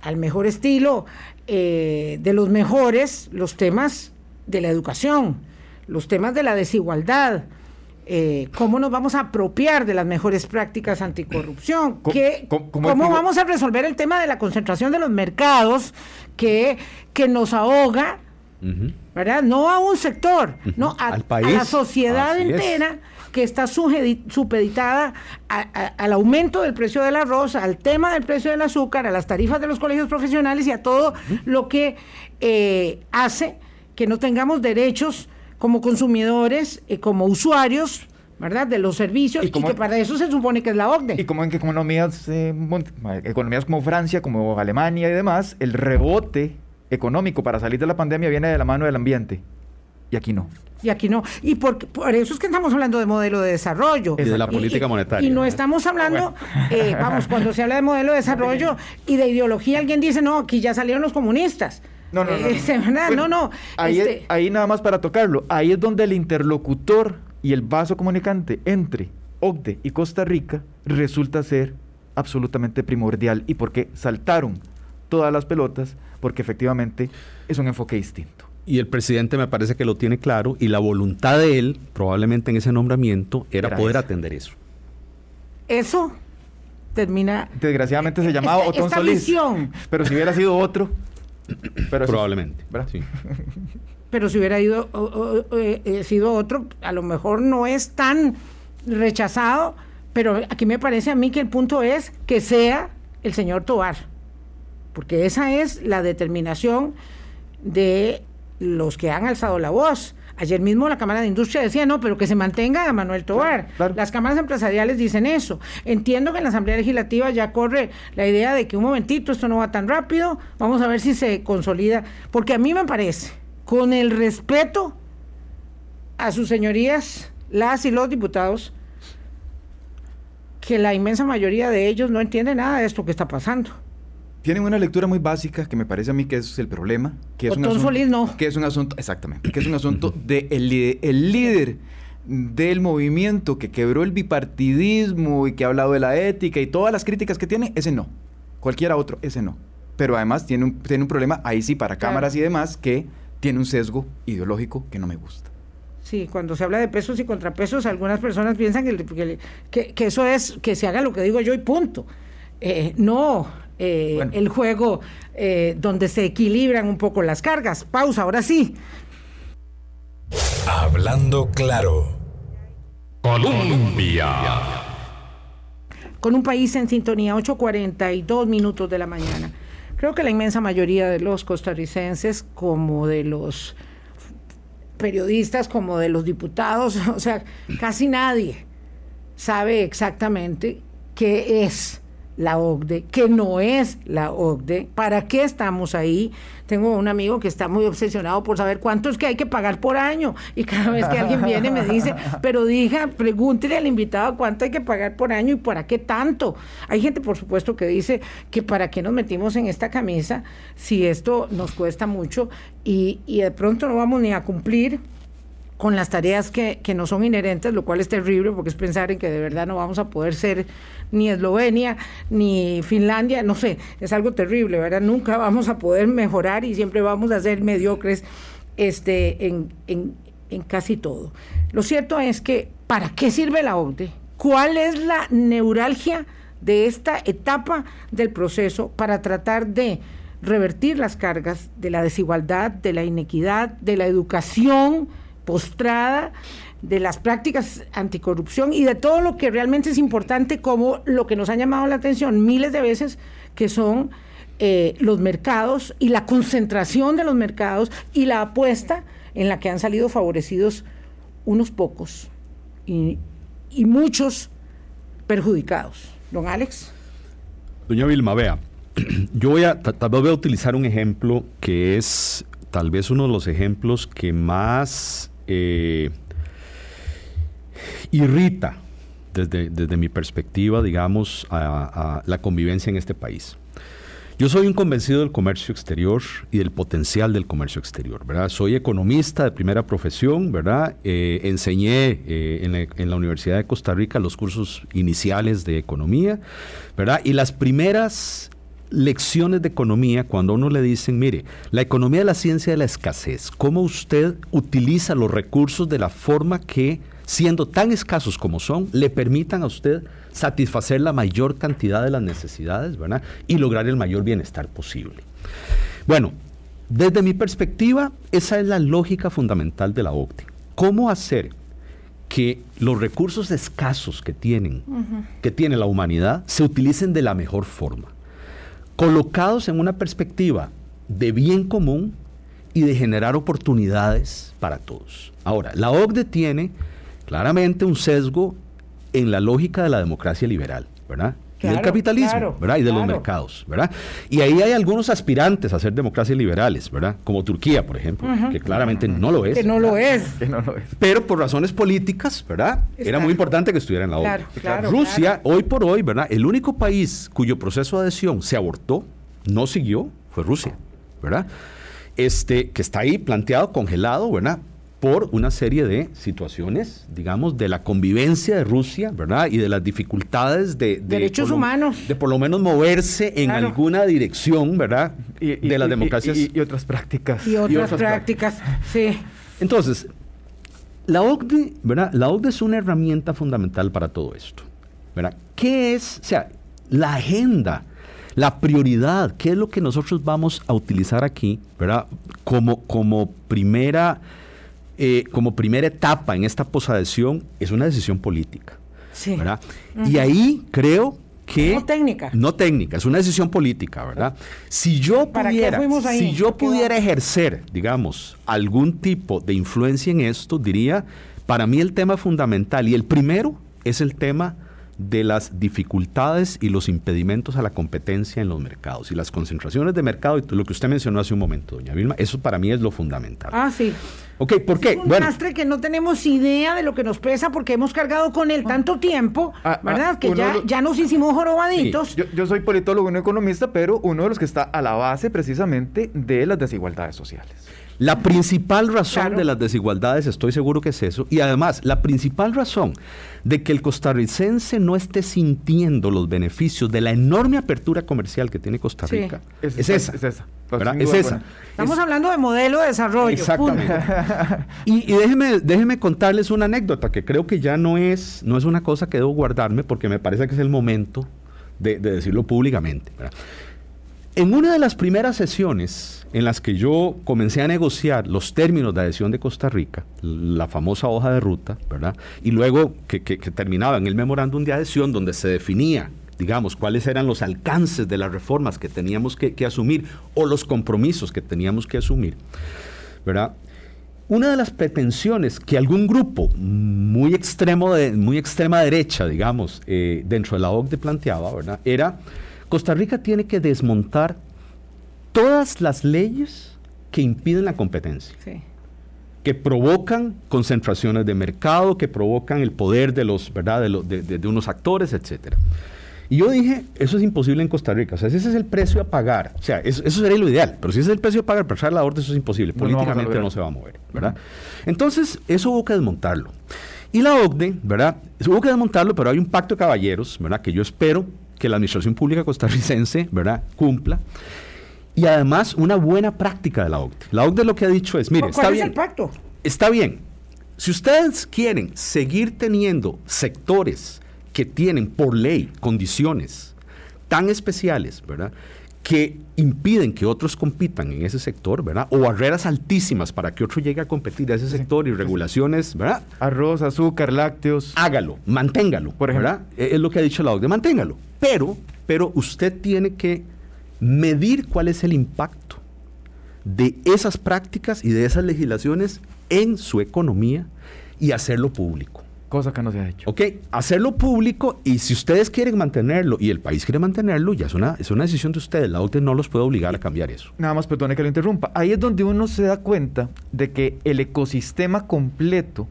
[SPEAKER 2] al mejor estilo eh, de los mejores los temas de la educación, los temas de la desigualdad, eh, cómo nos vamos a apropiar de las mejores prácticas anticorrupción, ¿Cómo, vamos a resolver el tema de la concentración de los mercados que, que nos ahoga ¿verdad? No a un sector, no a, la sociedad entera que está supeditada al aumento del precio del arroz, al tema del precio del azúcar, a las tarifas de los colegios profesionales y a todo lo que eh, hace que no tengamos derechos como consumidores, y como usuarios ¿verdad? De los servicios y, que para eso se supone que es la OCDE.
[SPEAKER 4] Y como en que economías, eh, economías como Francia, como Alemania y demás, el rebote económico para salir de la pandemia viene de la mano del ambiente. Y aquí no.
[SPEAKER 2] Y aquí no. Y por, por eso es que estamos hablando de modelo de desarrollo.
[SPEAKER 3] Y de la política monetaria.
[SPEAKER 2] Y no estamos hablando, eh, vamos, cuando se habla de modelo de desarrollo y de ideología, alguien dice, no, aquí ya salieron los comunistas.
[SPEAKER 4] No, no, no.
[SPEAKER 2] Este, no, no.
[SPEAKER 4] Ahí, este ahí nada más para tocarlo. Ahí es donde el interlocutor y el vaso comunicante entre OCDE y Costa Rica resulta ser absolutamente primordial. ¿Y por qué saltaron todas las pelotas? Porque efectivamente es un enfoque distinto.
[SPEAKER 3] Y el presidente me parece que lo tiene claro y la voluntad de él, probablemente en ese nombramiento, era, poder atender eso.
[SPEAKER 2] Eso termina...
[SPEAKER 4] Desgraciadamente se llamaba Otón Solís. Pero si hubiera sido otro...
[SPEAKER 3] Pero probablemente. Sí
[SPEAKER 2] pero si hubiera ido, eh, eh, sido otro, a lo mejor no es tan rechazado, pero aquí me parece a mí que el punto es que sea el señor Tobar, porque esa es la determinación de los que han alzado la voz. Ayer mismo la Cámara de Industria decía, no, pero que se mantenga a Manuel Tobar. Las cámaras empresariales dicen eso. Entiendo que en la Asamblea Legislativa ya corre la idea de que un momentito, esto no va tan rápido, vamos a ver si se consolida, porque a mí me parece con el respeto a sus señorías, las y los diputados, que la inmensa mayoría de ellos no entiende nada de esto que está pasando.
[SPEAKER 5] Tienen una lectura muy básica que me parece a mí que es el problema. Que es un
[SPEAKER 2] asunto, Solís no.
[SPEAKER 5] Que es un asunto, exactamente, que es un asunto de el, el líder del movimiento que quebró el bipartidismo y que ha hablado de la ética y todas las críticas que tiene, ese no. Cualquiera otro, ese no. Pero además tiene un, tiene un problema ahí sí para cámaras y demás que tiene un sesgo ideológico que no me gusta.
[SPEAKER 2] Sí, cuando se habla de pesos y contrapesos, algunas personas piensan que, que, eso es que se haga lo que digo yo y punto. Eh, no, eh, el juego eh, donde se equilibran un poco las cargas. Pausa, ahora sí.
[SPEAKER 1] Hablando claro. Colombia.
[SPEAKER 2] Con un país en sintonía, 8.42 minutos de la mañana. Creo que la inmensa mayoría de los costarricenses, como de los periodistas, como de los diputados, o sea, casi nadie sabe exactamente qué es la OCDE, que no es la OCDE, para qué estamos ahí. Tengo un amigo que está muy obsesionado por saber cuánto es que hay que pagar por año y cada vez que alguien viene me dice, pero diga, pregúntele al invitado cuánto hay que pagar por año y para qué tanto. Hay gente, por supuesto, que dice que para qué nos metimos en esta camisa si esto nos cuesta mucho y, y de pronto no vamos ni a cumplir con las tareas que, que, no son inherentes, lo cual es terrible porque es pensar en que de verdad no vamos a poder ser ni Eslovenia, ni Finlandia, no sé, es algo terrible, ¿verdad? Nunca vamos a poder mejorar y siempre vamos a ser mediocres este, en, en, en casi todo. Lo cierto es que, ¿para qué sirve la OCDE? ¿Cuál es la neuralgia de esta etapa del proceso para tratar de revertir las cargas de la desigualdad, de la inequidad, de la educación? Postrada de las prácticas anticorrupción y de todo lo que realmente es importante, como lo que nos ha llamado la atención miles de veces, que son eh, los mercados y la concentración de los mercados y la apuesta en la que han salido favorecidos unos pocos y, y muchos perjudicados. Don Alex.
[SPEAKER 3] Doña Vilma, vea, yo voy a, tal vez voy a utilizar un ejemplo que es tal vez uno de los ejemplos que más eh, irrita desde, desde, mi perspectiva, digamos, a, la convivencia en este país. Yo soy un convencido del comercio exterior y del potencial del comercio exterior, ¿verdad? Soy economista de primera profesión, ¿verdad? Eh, enseñé eh, en, la, en, la, Universidad de Costa Rica los cursos iniciales de economía, ¿verdad? Y las primeras lecciones de economía cuando a uno le dicen, mire, la economía es la ciencia de la escasez, cómo usted utiliza los recursos de la forma que, siendo tan escasos como son, le permitan a usted satisfacer la mayor cantidad de las necesidades, ¿verdad? Y lograr el mayor bienestar posible. Bueno, Desde mi perspectiva, esa es la lógica fundamental de la OCDE. ¿Cómo hacer que los recursos escasos que tienen, que tiene la humanidad, se utilicen de la mejor forma, colocados en una perspectiva de bien común y de generar oportunidades para todos. Ahora, la OCDE tiene claramente un sesgo en la lógica de la democracia liberal, ¿verdad? Y del capitalismo, ¿verdad? Y de los mercados, ¿verdad? Y ahí hay algunos aspirantes a ser democracias liberales, ¿verdad? Como Turquía, por ejemplo, que claramente no lo es.
[SPEAKER 2] Que no lo es.
[SPEAKER 4] Que no lo es.
[SPEAKER 3] Pero por razones políticas, ¿verdad? Era muy importante que estuviera en la ONU. Rusia, hoy por hoy, ¿verdad? El único país cuyo proceso de adhesión se abortó, no siguió, fue Rusia, ¿verdad? Este, que está ahí planteado, congelado, ¿verdad? Por una serie de situaciones, digamos, de la convivencia de Rusia, ¿verdad? Y de las dificultades de...
[SPEAKER 2] Derechos humanos.
[SPEAKER 3] De por lo menos moverse en alguna dirección, ¿verdad? de las democracias.
[SPEAKER 4] Y, otras prácticas.
[SPEAKER 2] Y otras, prácticas, sí.
[SPEAKER 3] Entonces, la OCDE, ¿verdad? La OCDE es una herramienta fundamental para todo esto, ¿verdad? ¿Qué es, o sea, la agenda, la prioridad, qué es lo que nosotros vamos a utilizar aquí, ¿verdad? Como, como primera eh, como primera etapa en esta posadhesión es una decisión política. Sí. ¿verdad? Y ahí creo que...
[SPEAKER 2] No técnica.
[SPEAKER 3] No técnica, es una decisión política, ¿verdad? Si yo pudiera, si yo pudiera ejercer, digamos, algún tipo de influencia en esto, diría, para mí el tema fundamental y el primero es el tema de las dificultades y los impedimentos a la competencia en los mercados y las concentraciones de mercado y lo que usted mencionó hace un momento, doña Vilma, eso para mí es lo fundamental.
[SPEAKER 2] Ah, sí.
[SPEAKER 3] Ok, ¿por qué?
[SPEAKER 2] Es un bueno, que no tenemos idea de lo que nos pesa porque hemos cargado con él tanto tiempo, ah, ah, ¿verdad? que ya, ya nos hicimos jorobaditos.
[SPEAKER 4] Yo, yo, soy politólogo y no economista, pero uno de los que está a la base precisamente de las desigualdades sociales.
[SPEAKER 3] La principal razón de las desigualdades, estoy seguro que es eso, y además la principal razón de que el costarricense no esté sintiendo los beneficios de la enorme apertura comercial que tiene Costa Rica es, esa. Es esa. Es esa.
[SPEAKER 2] Estamos hablando de modelo de desarrollo.
[SPEAKER 3] Exactamente. y, déjeme, déjeme contarles una anécdota que creo que ya no es, no es una cosa que debo guardarme porque me parece que es el momento de, decirlo públicamente. En una de las primeras sesiones en las que yo comencé a negociar los términos de adhesión de Costa Rica, la famosa hoja de ruta, ¿verdad? Y luego que, terminaba en el memorándum de adhesión donde se definía digamos, cuáles eran los alcances de las reformas que teníamos que, asumir o los compromisos que teníamos que asumir, ¿verdad? Una de las pretensiones que algún grupo muy extremo de, muy extrema derecha, digamos, eh, dentro de la OCDE planteaba, ¿verdad? Era Costa Rica tiene que desmontar todas las leyes que impiden la competencia. que provocan concentraciones de mercado, que provocan el poder de los, ¿verdad? De, unos actores, etcétera. Y yo dije, eso es imposible en Costa Rica. O sea, ese es el precio a pagar. O sea, eso, sería lo ideal. Pero si ese es el precio a pagar para traer la orden, eso es imposible. Políticamente no, se va a mover, ¿verdad? Entonces, eso hubo que desmontarlo. Y la OCDE, ¿verdad? Hubo que desmontarlo, pero hay un pacto de caballeros, ¿verdad? Que yo espero que la Administración Pública costarricense, ¿verdad? Cumpla y además una buena práctica de la OCDE. La OCDE lo que ha dicho es, mire, está bien.
[SPEAKER 2] el pacto?
[SPEAKER 3] Está bien. Si ustedes quieren seguir teniendo sectores que tienen por ley condiciones tan especiales, ¿verdad? Que impiden que otros compitan en ese sector, ¿verdad? O barreras altísimas para que otro llegue a competir a ese sector y regulaciones, ¿verdad?
[SPEAKER 4] Arroz, azúcar, lácteos.
[SPEAKER 3] Hágalo, manténgalo, por ejemplo. ¿verdad? Es lo que ha dicho la OCDE, manténgalo. Pero, pero usted tiene que medir cuál es el impacto de esas prácticas y de esas legislaciones en su economía y hacerlo público.
[SPEAKER 4] Cosa que no se ha hecho.
[SPEAKER 3] Ok, hacerlo público y si ustedes quieren mantenerlo y el país quiere mantenerlo, ya es una, es una decisión de ustedes. La OTE no los puede obligar a cambiar eso.
[SPEAKER 4] Nada más, perdone que lo interrumpa. Ahí es donde uno se da cuenta de que el ecosistema completo,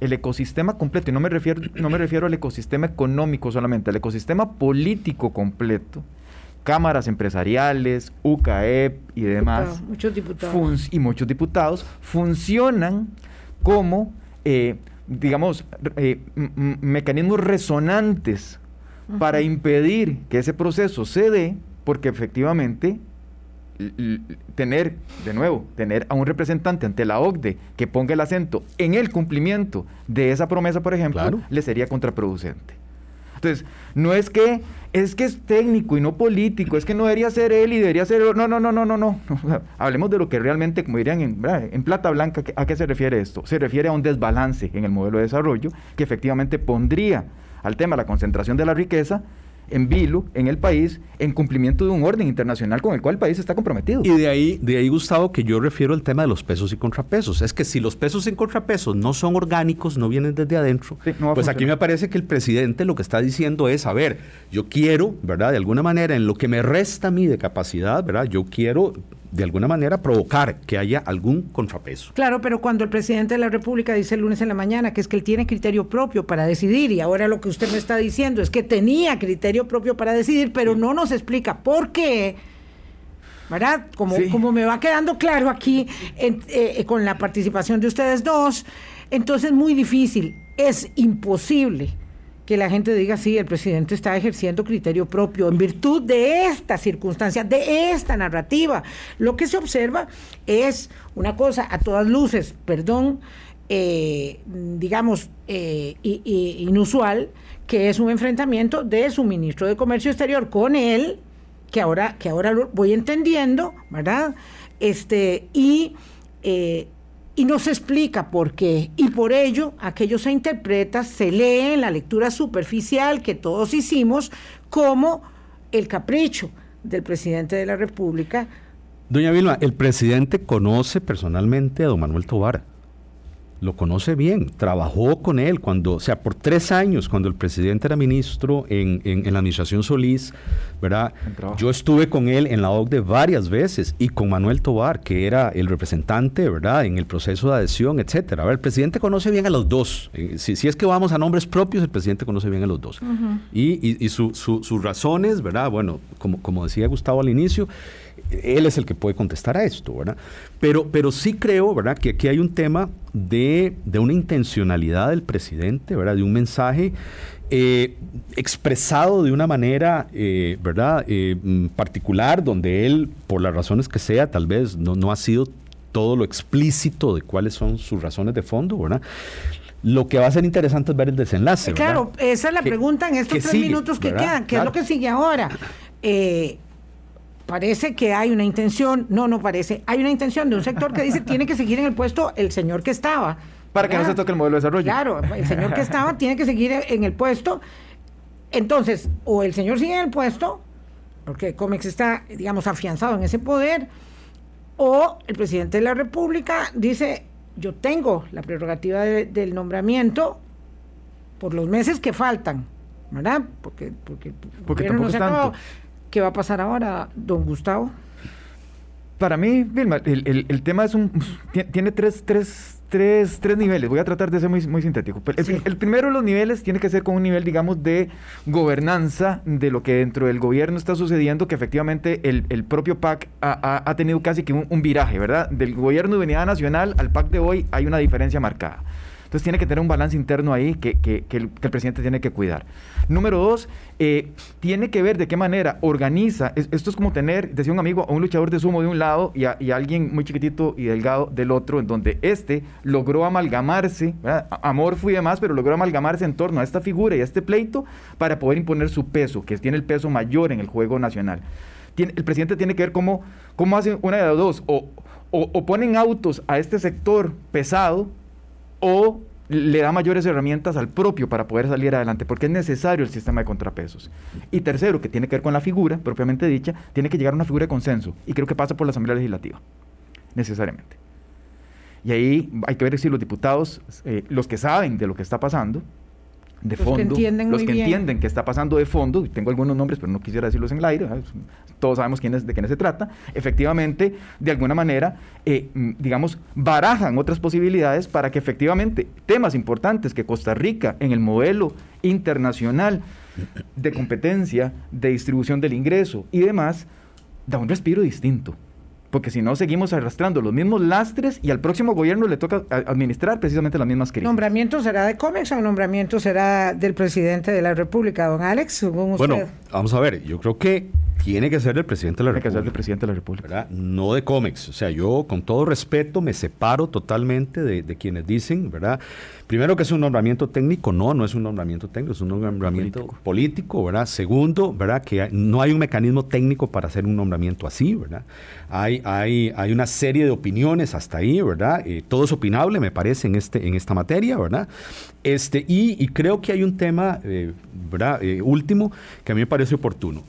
[SPEAKER 4] el ecosistema completo, y no me refiero, no me refiero al ecosistema económico solamente, al ecosistema político completo, cámaras empresariales, UCAEP y demás,
[SPEAKER 2] muchos diputados.
[SPEAKER 4] y muchos diputados, funcionan como, eh, digamos, eh, mecanismos resonantes para impedir que ese proceso se dé, porque efectivamente tener, de nuevo, tener a un representante ante la OCDE que ponga el acento en el cumplimiento de esa promesa, por ejemplo, le sería contraproducente. Entonces, no es que es que es técnico y no político, es que no debería ser él y debería ser... No, no, no, no, no, no. Hablemos de lo que realmente, como dirían en, plata blanca, ¿a qué se refiere esto? Se refiere a un desbalance en el modelo de desarrollo que efectivamente pondría al tema la concentración de la riqueza en vilo en el país en cumplimiento de un orden internacional con el cual el país está comprometido.
[SPEAKER 3] Y de ahí, de ahí, Gustavo, que yo refiero al tema de los pesos y contrapesos. Es que si los pesos y contrapesos no son orgánicos, no vienen desde adentro, pues aquí me parece que el presidente lo que está diciendo es, a ver, yo quiero, ¿verdad? De alguna manera, en lo que me resta a mí de capacidad, ¿verdad? Yo quiero de alguna manera provocar que haya algún contrapeso.
[SPEAKER 2] Claro, pero cuando el presidente de la República dice el lunes en la mañana que es que él tiene criterio propio para decidir y ahora lo que usted me está diciendo es que tenía criterio propio para decidir, pero no nos explica por qué. ¿Verdad? Como, como me va quedando claro aquí eh, con la participación de ustedes dos, entonces es muy difícil, es imposible que la gente diga, sí, el presidente está ejerciendo criterio propio en virtud de esta circunstancia, de esta narrativa. Lo que se observa es una cosa a todas luces, perdón, eh, digamos, eh, inusual, que es un enfrentamiento de su ministro de Comercio Exterior con él, que ahora, que ahora lo voy entendiendo, ¿verdad? Este, y eh, y no se explica por qué. Y por ello, aquello se interpreta, se lee en la lectura superficial que todos hicimos como el capricho del presidente de la República.
[SPEAKER 3] Doña Vilma, el presidente conoce personalmente a don Manuel Tobar lo conoce bien, trabajó con él cuando, o sea, por tres años, cuando el presidente era ministro en, la administración Solís, ¿verdad? Yo estuve con él en la OCDE varias veces y con Manuel Tobar, que era el representante, ¿verdad?, en el proceso de adhesión, etcétera. A ver, el presidente conoce bien a los dos. Eh, si, si, es que vamos a nombres propios, el presidente conoce bien a los dos. Y, y, sus razones, ¿verdad? Bueno, como, como decía Gustavo al inicio, él es el que puede contestar a esto, ¿verdad? Pero, pero sí creo, ¿verdad?, que aquí hay un tema de, una intencionalidad del presidente, ¿verdad?, de un mensaje eh, expresado de una manera, eh, ¿verdad?, eh, mm, particular, donde él, por las razones que sea, tal vez no, no ha sido todo lo explícito de cuáles son sus razones de fondo, ¿verdad? Lo que va a ser interesante es ver el desenlace.
[SPEAKER 2] Claro, esa es la pregunta en estos tres minutos que quedan. ¿Qué es lo que sigue ahora? Eh, parece que hay una intención, no, no parece, hay una intención de un sector que dice tiene que seguir en el puesto el señor que estaba.
[SPEAKER 4] Para que no se toque el modelo de desarrollo.
[SPEAKER 2] Claro, el señor que estaba tiene que seguir en el puesto. Entonces, o el señor sigue en el puesto, porque Comex está, digamos, afianzado en ese poder, o el presidente de la República dice, yo tengo la prerrogativa del nombramiento por los meses que faltan, ¿verdad? Porque, porque,
[SPEAKER 4] porque tampoco es tanto.
[SPEAKER 2] ¿Qué va a pasar ahora, don Gustavo?
[SPEAKER 4] Para mí, Vilma, el, tema es un, tiene tres, tres, tres, tres niveles. Voy a tratar de ser muy, muy sintético. El, primero de los niveles tiene que ser con un nivel, digamos, de gobernanza de lo que dentro del gobierno está sucediendo, que efectivamente el, propio PAC ha, tenido casi que un, viraje, ¿verdad? Del gobierno de unidad nacional al PAC de hoy hay una diferencia marcada. Entonces tiene que tener un balance interno ahí que, el, presidente tiene que cuidar. Número dos, eh, tiene que ver de qué manera organiza. esto es como tener, decía un amigo, a un luchador de sumo de un lado y a, alguien muy chiquitito y delgado del otro, en donde este logró amalgamarse, amor fui demás, pero logró amalgamarse en torno a esta figura y a este pleito para poder imponer su peso, que tiene el peso mayor en el juego nacional. el presidente tiene que ver cómo, cómo hace una de las dos, o, o ponen autos a este sector pesado, o le da mayores herramientas al propio para poder salir adelante, porque es necesario el sistema de contrapesos. Y tercero, que tiene que ver con la figura propiamente dicha, tiene que llegar a una figura de consenso, y creo que pasa por la Asamblea Legislativa, necesariamente. Y ahí hay que ver si los diputados, eh, los que saben de lo que está pasando, de los fondo, que entienden los que entienden que está pasando de fondo, tengo algunos nombres, pero no quisiera decirlos en el aire, todos sabemos quiénes, de quiénes se trata, efectivamente, de alguna manera, eh, mm, digamos, barajan otras posibilidades para que efectivamente temas importantes que Costa Rica en el modelo internacional de competencia, de distribución del ingreso y demás, da un respiro distinto porque si no seguimos arrastrando los mismos lastres y al próximo gobierno le toca administrar precisamente las mismas crisis.
[SPEAKER 2] ¿Nombramiento será de COMEX o nombramiento será del presidente de la República, don Alex?
[SPEAKER 3] Bueno, vamos a ver, yo creo que tiene que ser del presidente de la
[SPEAKER 4] Tiene que
[SPEAKER 3] República.
[SPEAKER 4] ser del presidente de la República.
[SPEAKER 3] ¿verdad? No de cómics. O sea, yo con todo respeto me separo totalmente de, de quienes dicen, ¿verdad? Primero que es un nombramiento técnico, no, no es un nombramiento técnico, es un nombramiento político, ¿verdad? Segundo, ¿verdad? Que no hay un mecanismo técnico para hacer un nombramiento así, ¿verdad? Hay, hay, hay una serie de opiniones hasta ahí, ¿verdad? Eh, todo es opinable, me parece, en, este, en esta materia, ¿verdad? Este, y, y creo que hay un tema, eh, ¿verdad? Eh, último, que a mí me parece oportuno.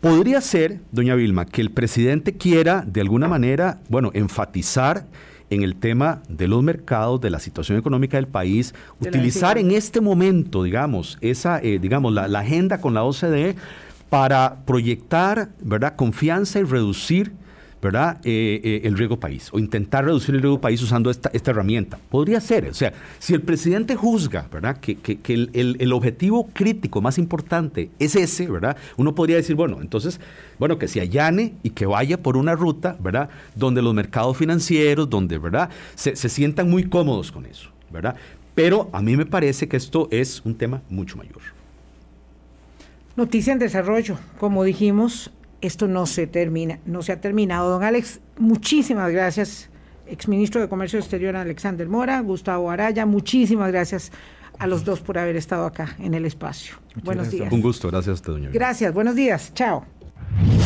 [SPEAKER 3] Podría ser, doña Vilma, que el presidente quiera de alguna manera, bueno, enfatizar en el tema de los mercados, de la situación económica del país,
[SPEAKER 2] De
[SPEAKER 3] utilizar en este momento, digamos, esa, eh, digamos, la, la agenda con la OCDE para proyectar, ¿verdad?, confianza y reducir, ¿verdad?, eh, eh, el riesgo país, o intentar reducir el riesgo país usando esta, esta herramienta. Podría ser, o sea, si el presidente juzga, ¿verdad?, que, que- el, el- el objetivo crítico más importante es ese, ¿verdad?, uno podría decir, bueno, entonces, bueno, que se allane y que vaya por una ruta, ¿verdad?, donde los mercados financieros, donde, ¿verdad?, se, se sientan muy cómodos con eso, ¿verdad? Pero a mí me parece que esto es un tema mucho mayor.
[SPEAKER 2] Noticia en desarrollo. Como dijimos, esto no se termina, no se ha terminado. Don Alex, muchísimas gracias. Exministro de Comercio Exterior Alexander Mora, Gustavo Araya, muchísimas gracias a los dos por haber estado acá en el espacio. buenos
[SPEAKER 4] gracias.
[SPEAKER 2] días.
[SPEAKER 3] Un gusto, gracias a usted, doña.
[SPEAKER 2] Gracias, buenos días. Chao.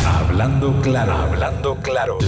[SPEAKER 1] Hablando claro, hablando claro.